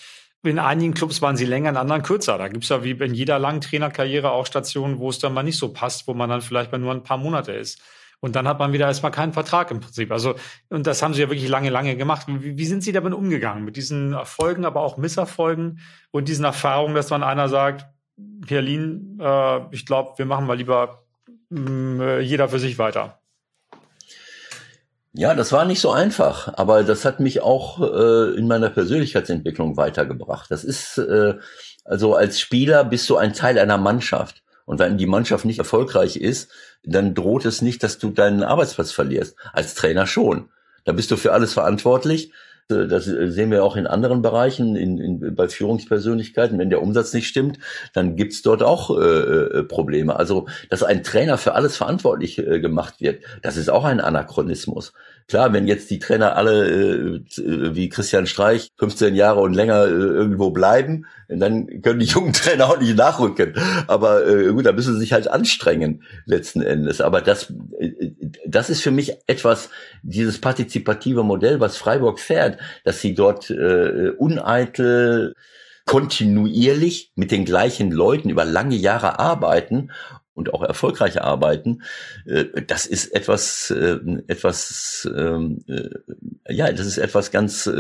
in einigen Clubs waren sie länger, in anderen kürzer. Da gibt es ja wie in jeder langen Trainerkarriere auch Stationen, wo es dann mal nicht so passt, wo man dann vielleicht mal nur ein paar Monate ist. Und dann hat man wieder erstmal keinen Vertrag im Prinzip. Also, und das haben sie ja wirklich lange, lange gemacht. Wie, wie sind Sie damit umgegangen? Mit diesen Erfolgen, aber auch Misserfolgen und diesen Erfahrungen, dass man einer sagt, Pierlin, äh, ich glaube, wir machen mal lieber mh, mm, äh, jeder für sich weiter. Ja, das war nicht so einfach, aber das hat mich auch äh, in meiner Persönlichkeitsentwicklung weitergebracht. Das ist äh, also als Spieler bist du ein Teil einer Mannschaft. Und wenn die Mannschaft nicht erfolgreich ist, dann droht es nicht, dass du deinen Arbeitsplatz verlierst. Als Trainer schon. Da bist du für alles verantwortlich. Das sehen wir auch in anderen Bereichen, in, in, bei Führungspersönlichkeiten. Wenn der Umsatz nicht stimmt, dann gibt's dort auch äh, äh, Probleme. Also, dass ein Trainer für alles verantwortlich äh, gemacht wird, das ist auch ein Anachronismus. Klar, wenn jetzt die Trainer alle äh, wie Christian Streich 15 Jahre und länger äh, irgendwo bleiben, dann können die jungen Trainer auch nicht nachrücken. Aber äh, gut, da müssen sie sich halt anstrengen letzten Endes. Aber das, äh, das ist für mich etwas, dieses partizipative Modell, was Freiburg fährt, dass sie dort äh, uneitel kontinuierlich mit den gleichen Leuten über lange Jahre arbeiten und auch erfolgreich arbeiten, äh, das ist etwas, äh, etwas, ähm, äh, ja, das ist etwas ganz,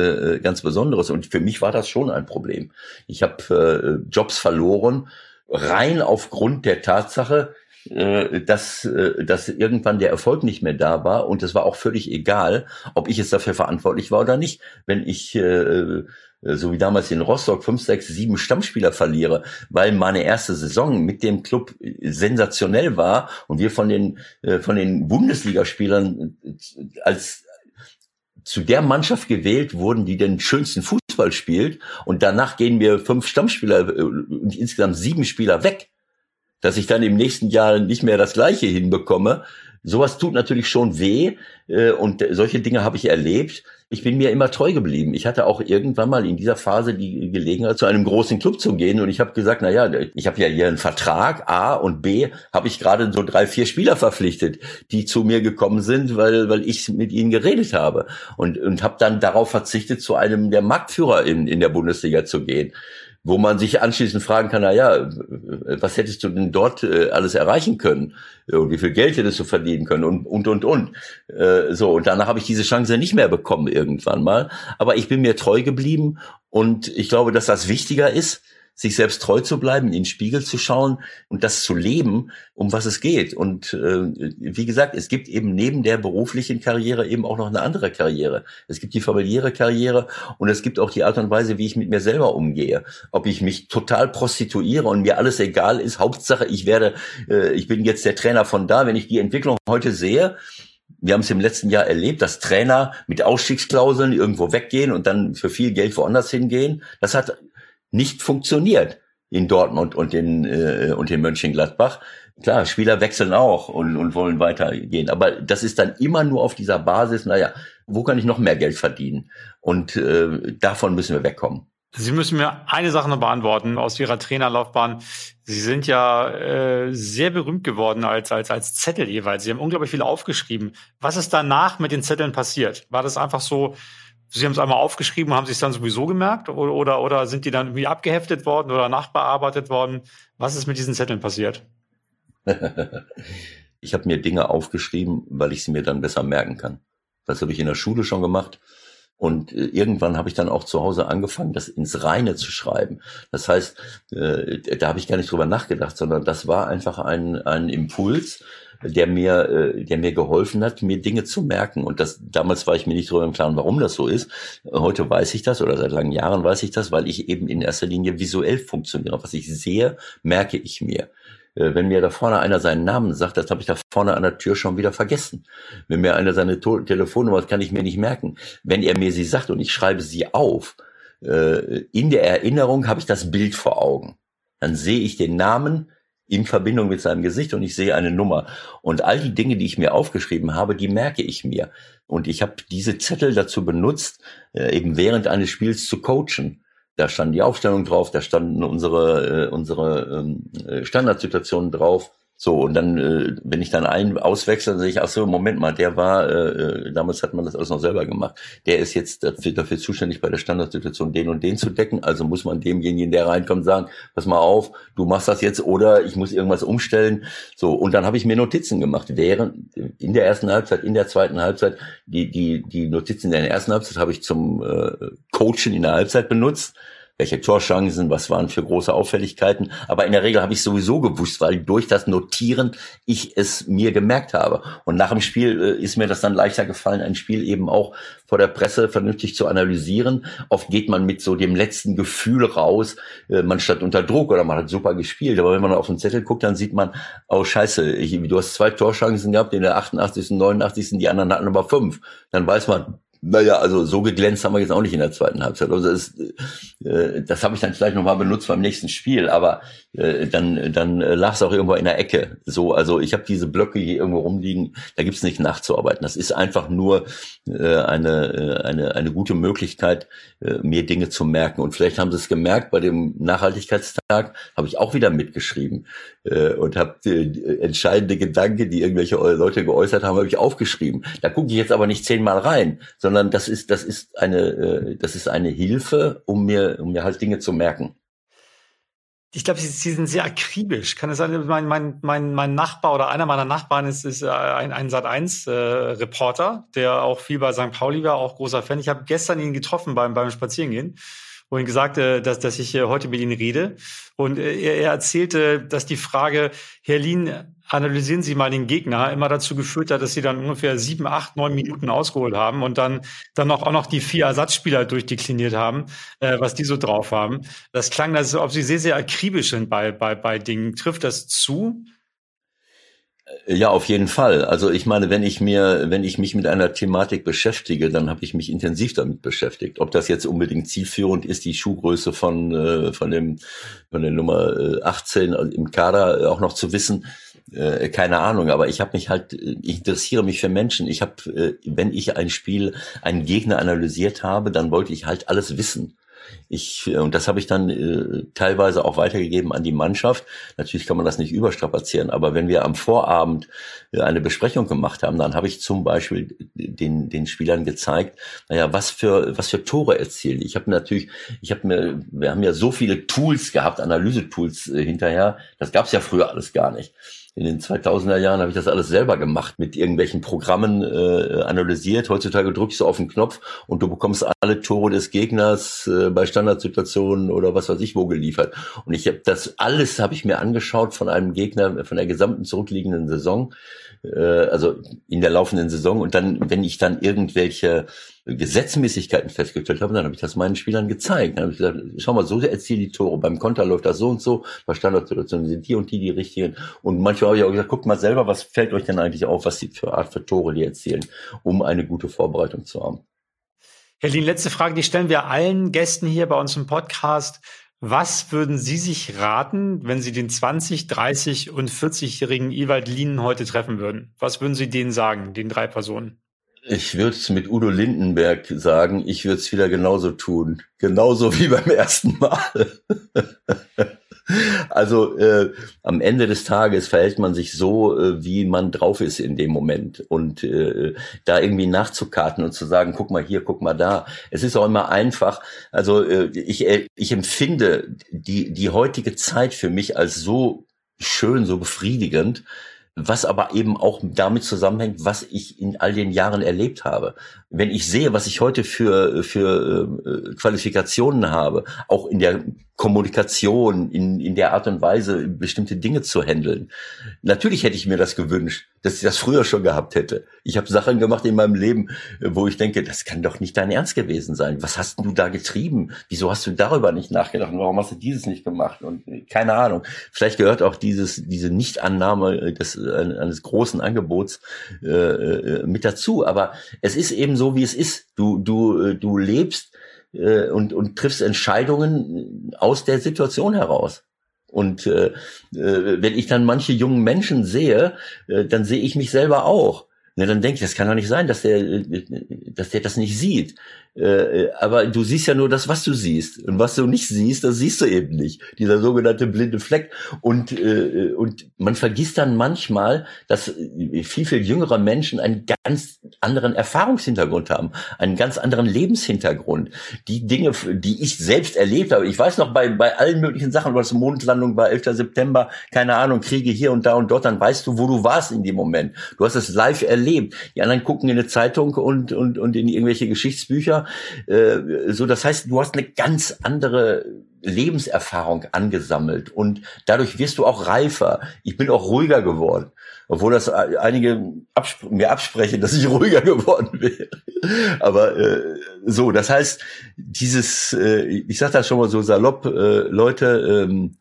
ganz Besonderes. Und für mich war das schon ein Problem. Ich habe Jobs verloren, rein aufgrund der Tatsache, dass, dass irgendwann der Erfolg nicht mehr da war und es war auch völlig egal, ob ich jetzt dafür verantwortlich war oder nicht. Wenn ich äh, so wie damals in Rostock, fünf, sechs, sieben Stammspieler verliere, weil meine erste Saison mit dem Club sensationell war und wir von den, äh, von den Bundesligaspielern äh, als zu der Mannschaft gewählt wurden, die den schönsten Fußball spielt und danach gehen wir fünf Stammspieler und insgesamt sieben Spieler weg, dass ich dann im nächsten Jahr nicht mehr das Gleiche hinbekomme. Sowas tut natürlich schon weh und solche Dinge habe ich erlebt ich bin mir immer treu geblieben. Ich hatte auch irgendwann mal in dieser Phase die Gelegenheit, zu einem großen Club zu gehen. Und ich habe gesagt, na ja, ich habe ja hier einen Vertrag, A und B, habe ich gerade so drei, vier Spieler verpflichtet, die zu mir gekommen sind, weil, weil ich mit ihnen geredet habe. Und, und habe dann darauf verzichtet, zu einem der Marktführer in, in der Bundesliga zu gehen wo man sich anschließend fragen kann, na ja, was hättest du denn dort äh, alles erreichen können? Und wie viel Geld hättest du verdienen können? Und und und und. Äh, so und danach habe ich diese Chance nicht mehr bekommen irgendwann mal, aber ich bin mir treu geblieben. Und ich glaube, dass das wichtiger ist sich selbst treu zu bleiben, in den Spiegel zu schauen und das zu leben, um was es geht. Und äh, wie gesagt, es gibt eben neben der beruflichen Karriere eben auch noch eine andere Karriere. Es gibt die familiäre Karriere und es gibt auch die Art und Weise, wie ich mit mir selber umgehe. Ob ich mich total prostituiere und mir alles egal ist, Hauptsache ich werde, äh, ich bin jetzt der Trainer von da. Wenn ich die Entwicklung heute sehe, wir haben es im letzten Jahr erlebt, dass Trainer mit Ausstiegsklauseln irgendwo weggehen und dann für viel Geld woanders hingehen. Das hat nicht funktioniert in Dortmund und in, äh, und in Mönchengladbach. Klar, Spieler wechseln auch und, und wollen weitergehen. Aber das ist dann immer nur auf dieser Basis, naja, wo kann ich noch mehr Geld verdienen? Und äh, davon müssen wir wegkommen. Sie müssen mir eine Sache noch beantworten aus Ihrer Trainerlaufbahn. Sie sind ja äh, sehr berühmt geworden als, als, als Zettel jeweils. Sie haben unglaublich viel aufgeschrieben. Was ist danach mit den Zetteln passiert? War das einfach so, Sie haben es einmal aufgeschrieben, haben Sie es dann sowieso gemerkt oder, oder, oder sind die dann irgendwie abgeheftet worden oder nachbearbeitet worden? Was ist mit diesen Zetteln passiert? ich habe mir Dinge aufgeschrieben, weil ich sie mir dann besser merken kann. Das habe ich in der Schule schon gemacht. Und äh, irgendwann habe ich dann auch zu Hause angefangen, das ins Reine zu schreiben. Das heißt, äh, da habe ich gar nicht drüber nachgedacht, sondern das war einfach ein, ein Impuls, der mir, äh, der mir geholfen hat, mir Dinge zu merken. Und das, damals war ich mir nicht darüber im Klaren, warum das so ist. Heute weiß ich das oder seit langen Jahren weiß ich das, weil ich eben in erster Linie visuell funktioniere. Was ich sehe, merke ich mir äh, wenn mir da vorne einer seinen Namen sagt, das habe ich da vorne an der Tür schon wieder vergessen. Wenn mir einer seine Telefonnummer, kann ich mir nicht merken. Wenn er mir sie sagt und ich schreibe sie auf, äh, in der Erinnerung habe ich das Bild vor Augen. Dann sehe ich den Namen, in Verbindung mit seinem Gesicht und ich sehe eine Nummer. Und all die Dinge, die ich mir aufgeschrieben habe, die merke ich mir. Und ich habe diese Zettel dazu benutzt, äh, eben während eines Spiels zu coachen. Da standen die Aufstellungen drauf, da standen unsere, äh, unsere ähm, äh, Standardsituationen drauf. So, und dann, äh, wenn ich dann einen auswechsel, dann sehe ich, ach so, Moment mal, der war, äh, äh, damals hat man das alles noch selber gemacht, der ist jetzt dafür, dafür zuständig, bei der Standardsituation den und den zu decken, also muss man demjenigen, der reinkommt, sagen, pass mal auf, du machst das jetzt oder ich muss irgendwas umstellen. So, und dann habe ich mir Notizen gemacht, während, in der ersten Halbzeit, in der zweiten Halbzeit, die, die, die Notizen in der ersten Halbzeit habe ich zum äh, Coachen in der Halbzeit benutzt, welche Torchancen, was waren für große Auffälligkeiten. Aber in der Regel habe ich sowieso gewusst, weil durch das Notieren ich es mir gemerkt habe. Und nach dem Spiel äh, ist mir das dann leichter gefallen, ein Spiel eben auch vor der Presse vernünftig zu analysieren. Oft geht man mit so dem letzten Gefühl raus, äh, man statt unter Druck oder man hat super gespielt. Aber wenn man auf den Zettel guckt, dann sieht man, oh scheiße, ich, du hast zwei Torchancen gehabt, in der 88., 89., die anderen hatten aber fünf. Dann weiß man, naja, also so geglänzt haben wir jetzt auch nicht in der zweiten Halbzeit. Also das, äh, das habe ich dann vielleicht nochmal benutzt beim nächsten Spiel, aber äh, dann, dann äh, lag es auch irgendwo in der Ecke. So, also ich habe diese Blöcke hier irgendwo rumliegen, da gibt's nicht nachzuarbeiten. Das ist einfach nur äh, eine, äh, eine, eine gute Möglichkeit, äh, mir Dinge zu merken. Und vielleicht haben sie es gemerkt, bei dem Nachhaltigkeitstag habe ich auch wieder mitgeschrieben äh, und habe äh, entscheidende Gedanken, die irgendwelche Leute geäußert haben, habe ich aufgeschrieben. Da gucke ich jetzt aber nicht zehnmal rein, sondern das ist, das ist eine, äh, das ist eine Hilfe, um mir, um mir halt Dinge zu merken. Ich glaube, sie, sie sind sehr akribisch. Kann es sein, mein, mein, mein, mein Nachbar oder einer meiner Nachbarn ist, ist äh, ein, ein Sat1-Reporter, äh, der auch viel bei St. Pauli war, auch großer Fan. Ich habe gestern ihn getroffen beim, beim Spazierengehen und gesagt, äh, dass, dass ich heute mit ihm rede. Und er, er erzählte, dass die Frage, Herr Lien, analysieren Sie mal den Gegner, immer dazu geführt hat, dass sie dann ungefähr sieben, acht, neun Minuten ausgeholt haben und dann, dann noch, auch noch die vier Ersatzspieler durchdekliniert haben, äh, was die so drauf haben. Das klang, als ob sie sehr, sehr akribisch sind bei, bei, bei Dingen. Trifft das zu? Ja, auf jeden Fall. Also ich meine, wenn ich mir, wenn ich mich mit einer Thematik beschäftige, dann habe ich mich intensiv damit beschäftigt. Ob das jetzt unbedingt zielführend ist, die Schuhgröße von äh, von dem von der Nummer 18 äh, im Kader auch noch zu wissen, äh, keine Ahnung, aber ich habe mich halt, ich interessiere mich für Menschen. Ich habe, äh, wenn ich ein Spiel, einen Gegner analysiert habe, dann wollte ich halt alles wissen. Ich, äh, und das habe ich dann äh, teilweise auch weitergegeben an die Mannschaft. Natürlich kann man das nicht überstrapazieren, aber wenn wir am Vorabend äh, eine Besprechung gemacht haben, dann habe ich zum Beispiel den, den Spielern gezeigt, naja, was für, was für Tore erzielen. Ich habe natürlich, ich habe mir, wir haben ja so viele Tools gehabt, Analysetools äh, hinterher, das gab es ja früher alles gar nicht in den 2000er Jahren habe ich das alles selber gemacht, mit irgendwelchen Programmen äh, analysiert. Heutzutage drückst du auf den Knopf und du bekommst alle Tore des Gegners äh, bei Standardsituationen oder was weiß ich wo geliefert. Und ich habe das alles habe ich mir angeschaut von einem Gegner von der gesamten zurückliegenden Saison äh, also in der laufenden Saison. Und dann, wenn ich dann irgendwelche Gesetzmäßigkeiten festgestellt habe, dann habe ich das meinen Spielern gezeigt. Dann habe ich gesagt, schau mal, so erzielen die Tore. Beim Konter läuft das so und so, bei Standardsituationen sind die und die die richtigen. Und manchmal habe ich auch gesagt, guckt mal selber, was fällt euch denn eigentlich auf, was die für Art für Tore die erzielen, um eine gute Vorbereitung zu haben. Herr Lien, letzte Frage, die stellen wir allen Gästen hier bei uns im Podcast. Was würden Sie sich raten, wenn Sie den 20, 30 und 40-jährigen Ewald Lienen heute treffen würden? Was würden Sie denen sagen, den drei Personen? Ich würde es mit Udo Lindenberg sagen, ich würde es wieder genauso tun. Genauso wie beim ersten Mal. Also äh, am Ende des Tages verhält man sich so, äh, wie man drauf ist in dem Moment. Und äh, da irgendwie nachzukarten und zu sagen, guck mal hier, guck mal da. Es ist auch immer einfach. Also äh, ich, äh, ich empfinde die, die heutige Zeit für mich als so schön, so befriedigend, was aber eben auch damit zusammenhängt, was ich in all den Jahren erlebt habe. Wenn ich sehe, was ich heute für, für äh, Qualifikationen habe, auch in der Kommunikation, in, in der Art und Weise, bestimmte Dinge zu handeln. Natürlich hätte ich mir das gewünscht, dass ich das früher schon gehabt hätte. Ich habe Sachen gemacht in meinem Leben, wo ich denke, das kann doch nicht dein Ernst gewesen sein. Was hast du da getrieben? Wieso hast du darüber nicht nachgedacht? warum hast du dieses nicht gemacht? Und äh, keine Ahnung. Vielleicht gehört auch dieses, diese Nichtannahme des, eines großen Angebots äh, äh, mit dazu. Aber es ist eben so, wie es ist. Du, du, äh, du lebst äh, und, und triffst Entscheidungen aus der Situation heraus. Und äh, äh, wenn ich dann manche jungen Menschen sehe, äh, dann sehe ich mich selber auch. Ja, dann denke ich, das kann doch nicht sein, dass der, dass der das nicht sieht. Äh, aber du siehst ja nur das, was du siehst. Und was du nicht siehst, das siehst du eben nicht. Dieser sogenannte blinde Fleck. Und, äh, und man vergisst dann manchmal, dass viel, viel jüngere Menschen einen ganz anderen Erfahrungshintergrund haben, einen ganz anderen Lebenshintergrund. Die Dinge, die ich selbst erlebt habe. Ich weiß noch bei, bei allen möglichen Sachen, was Mondlandung war, 11. September, keine Ahnung, Kriege hier und da und dort, dann weißt du, wo du warst in dem Moment. Du hast es live erlebt. Die anderen gucken in eine Zeitung und, und, und in irgendwelche Geschichtsbücher äh, so, das heißt, du hast eine ganz andere Lebenserfahrung angesammelt und dadurch wirst du auch reifer. Ich bin auch ruhiger geworden, obwohl das einige absp mir absprechen, dass ich ruhiger geworden wäre. Aber äh, so, das heißt, dieses, äh, ich sage das schon mal so salopp, äh, Leute, ähm,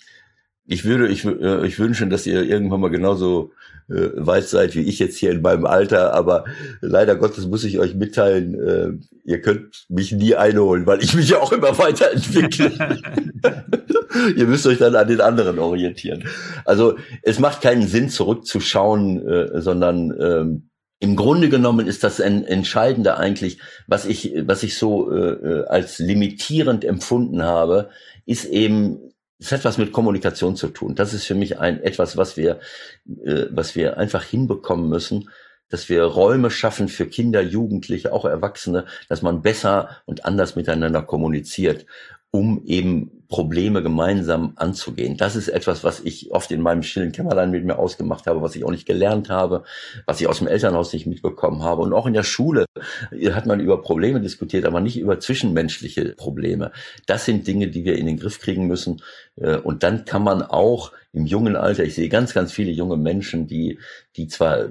ich würde, ich, äh, ich wünschen, dass ihr irgendwann mal genauso äh, weit seid wie ich jetzt hier in meinem Alter, aber leider Gottes muss ich euch mitteilen, äh, ihr könnt mich nie einholen, weil ich mich ja auch immer weiterentwickle. ihr müsst euch dann an den anderen orientieren. Also es macht keinen Sinn, zurückzuschauen, äh, sondern ähm, im Grunde genommen ist das ein Entscheidende eigentlich, was ich, was ich so äh, äh als limitierend empfunden habe, ist eben es hat was mit Kommunikation zu tun. Das ist für mich ein etwas, was wir, äh, was wir einfach hinbekommen müssen, dass wir Räume schaffen für Kinder, Jugendliche, auch Erwachsene, dass man besser und anders miteinander kommuniziert, um eben Probleme gemeinsam anzugehen. Das ist etwas, was ich oft in meinem stillen Kämmerlein mit mir ausgemacht habe, was ich auch nicht gelernt habe, was ich aus dem Elternhaus nicht mitbekommen habe. Und auch in der Schule hat man über Probleme diskutiert, aber nicht über zwischenmenschliche Probleme. Das sind Dinge, die wir in den Griff kriegen müssen. Äh, und dann kann man auch im jungen Alter, ich sehe ganz, ganz viele junge Menschen, die, die zwar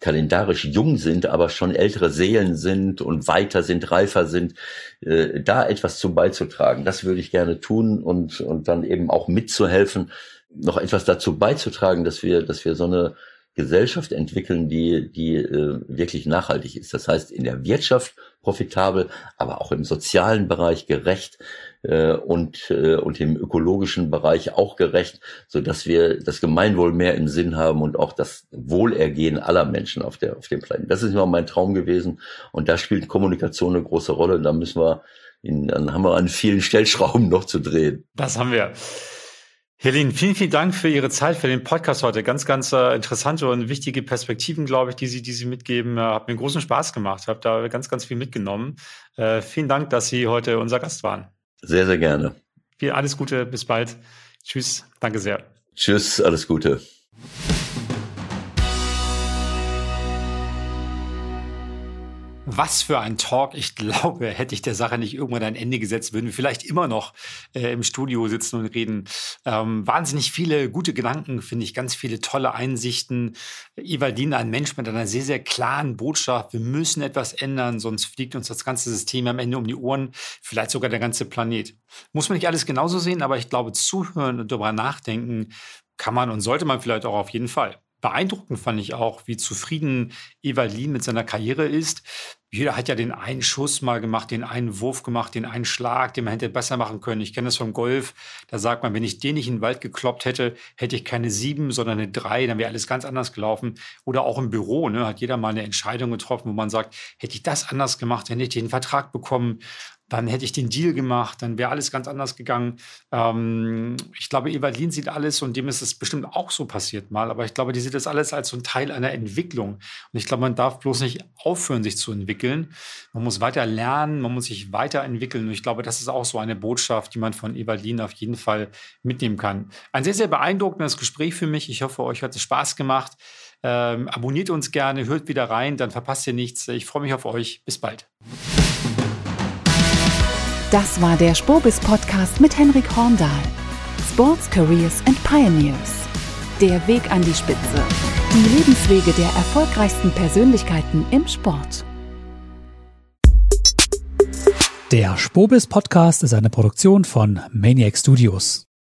kalendarisch jung sind, aber schon ältere Seelen sind und weiter sind, reifer sind, äh, da etwas zu beizutragen. Das würde ich gerne tun und, und dann eben auch mitzuhelfen, noch etwas dazu beizutragen, dass wir, dass wir so eine Gesellschaft entwickeln, die, die äh, wirklich nachhaltig ist. Das heißt, in der Wirtschaft profitabel, aber auch im sozialen Bereich gerecht äh, und, äh, und im ökologischen Bereich auch gerecht, so dass wir das Gemeinwohl mehr im Sinn haben und auch das Wohlergehen aller Menschen auf, der, auf dem Planeten. Das ist immer mein Traum gewesen und da spielt Kommunikation eine große Rolle. Da müssen wir, in, dann haben wir an vielen Stellschrauben noch zu drehen. Das haben wir. Helene, vielen, vielen Dank für Ihre Zeit, für den Podcast heute. Ganz, ganz äh, interessante und wichtige Perspektiven, glaube ich, die Sie, die Sie mitgeben. Äh, hat mir großen Spaß gemacht. Habe da ganz, ganz viel mitgenommen. Äh, vielen Dank, dass Sie heute unser Gast waren. Sehr, sehr gerne. Viel alles Gute, bis bald. Tschüss, danke sehr. Tschüss, alles Gute. Was für ein Talk. Ich glaube, hätte ich der Sache nicht irgendwann ein Ende gesetzt, würden wir vielleicht immer noch äh, im Studio sitzen und reden. Ähm, wahnsinnig viele gute Gedanken, finde ich, ganz viele tolle Einsichten. Ivaldin, ein Mensch mit einer sehr, sehr klaren Botschaft. Wir müssen etwas ändern, sonst fliegt uns das ganze System am Ende um die Ohren, vielleicht sogar der ganze Planet. Muss man nicht alles genauso sehen, aber ich glaube, zuhören und darüber nachdenken kann man und sollte man vielleicht auch auf jeden Fall. Beeindruckend fand ich auch, wie zufrieden Evalin mit seiner Karriere ist. Jeder hat ja den einen Schuss mal gemacht, den einen Wurf gemacht, den einen Schlag, den man hätte besser machen können. Ich kenne das vom Golf. Da sagt man, wenn ich den nicht in den Wald gekloppt hätte, hätte ich keine sieben, sondern eine drei. Dann wäre alles ganz anders gelaufen. Oder auch im Büro, ne, hat jeder mal eine Entscheidung getroffen, wo man sagt, hätte ich das anders gemacht, hätte ich den Vertrag bekommen dann hätte ich den Deal gemacht, dann wäre alles ganz anders gegangen. Ähm, ich glaube, Evalin sieht alles und dem ist es bestimmt auch so passiert mal, aber ich glaube, die sieht das alles als so ein Teil einer Entwicklung. Und ich glaube, man darf bloß nicht aufhören, sich zu entwickeln. Man muss weiter lernen, man muss sich weiterentwickeln. Und ich glaube, das ist auch so eine Botschaft, die man von Evalin auf jeden Fall mitnehmen kann. Ein sehr, sehr beeindruckendes Gespräch für mich. Ich hoffe, euch hat es Spaß gemacht. Ähm, abonniert uns gerne, hört wieder rein, dann verpasst ihr nichts. Ich freue mich auf euch. Bis bald. Das war der Spobis Podcast mit Henrik Horndahl. Sports, Careers and Pioneers. Der Weg an die Spitze. Die Lebenswege der erfolgreichsten Persönlichkeiten im Sport. Der Spobis Podcast ist eine Produktion von Maniac Studios.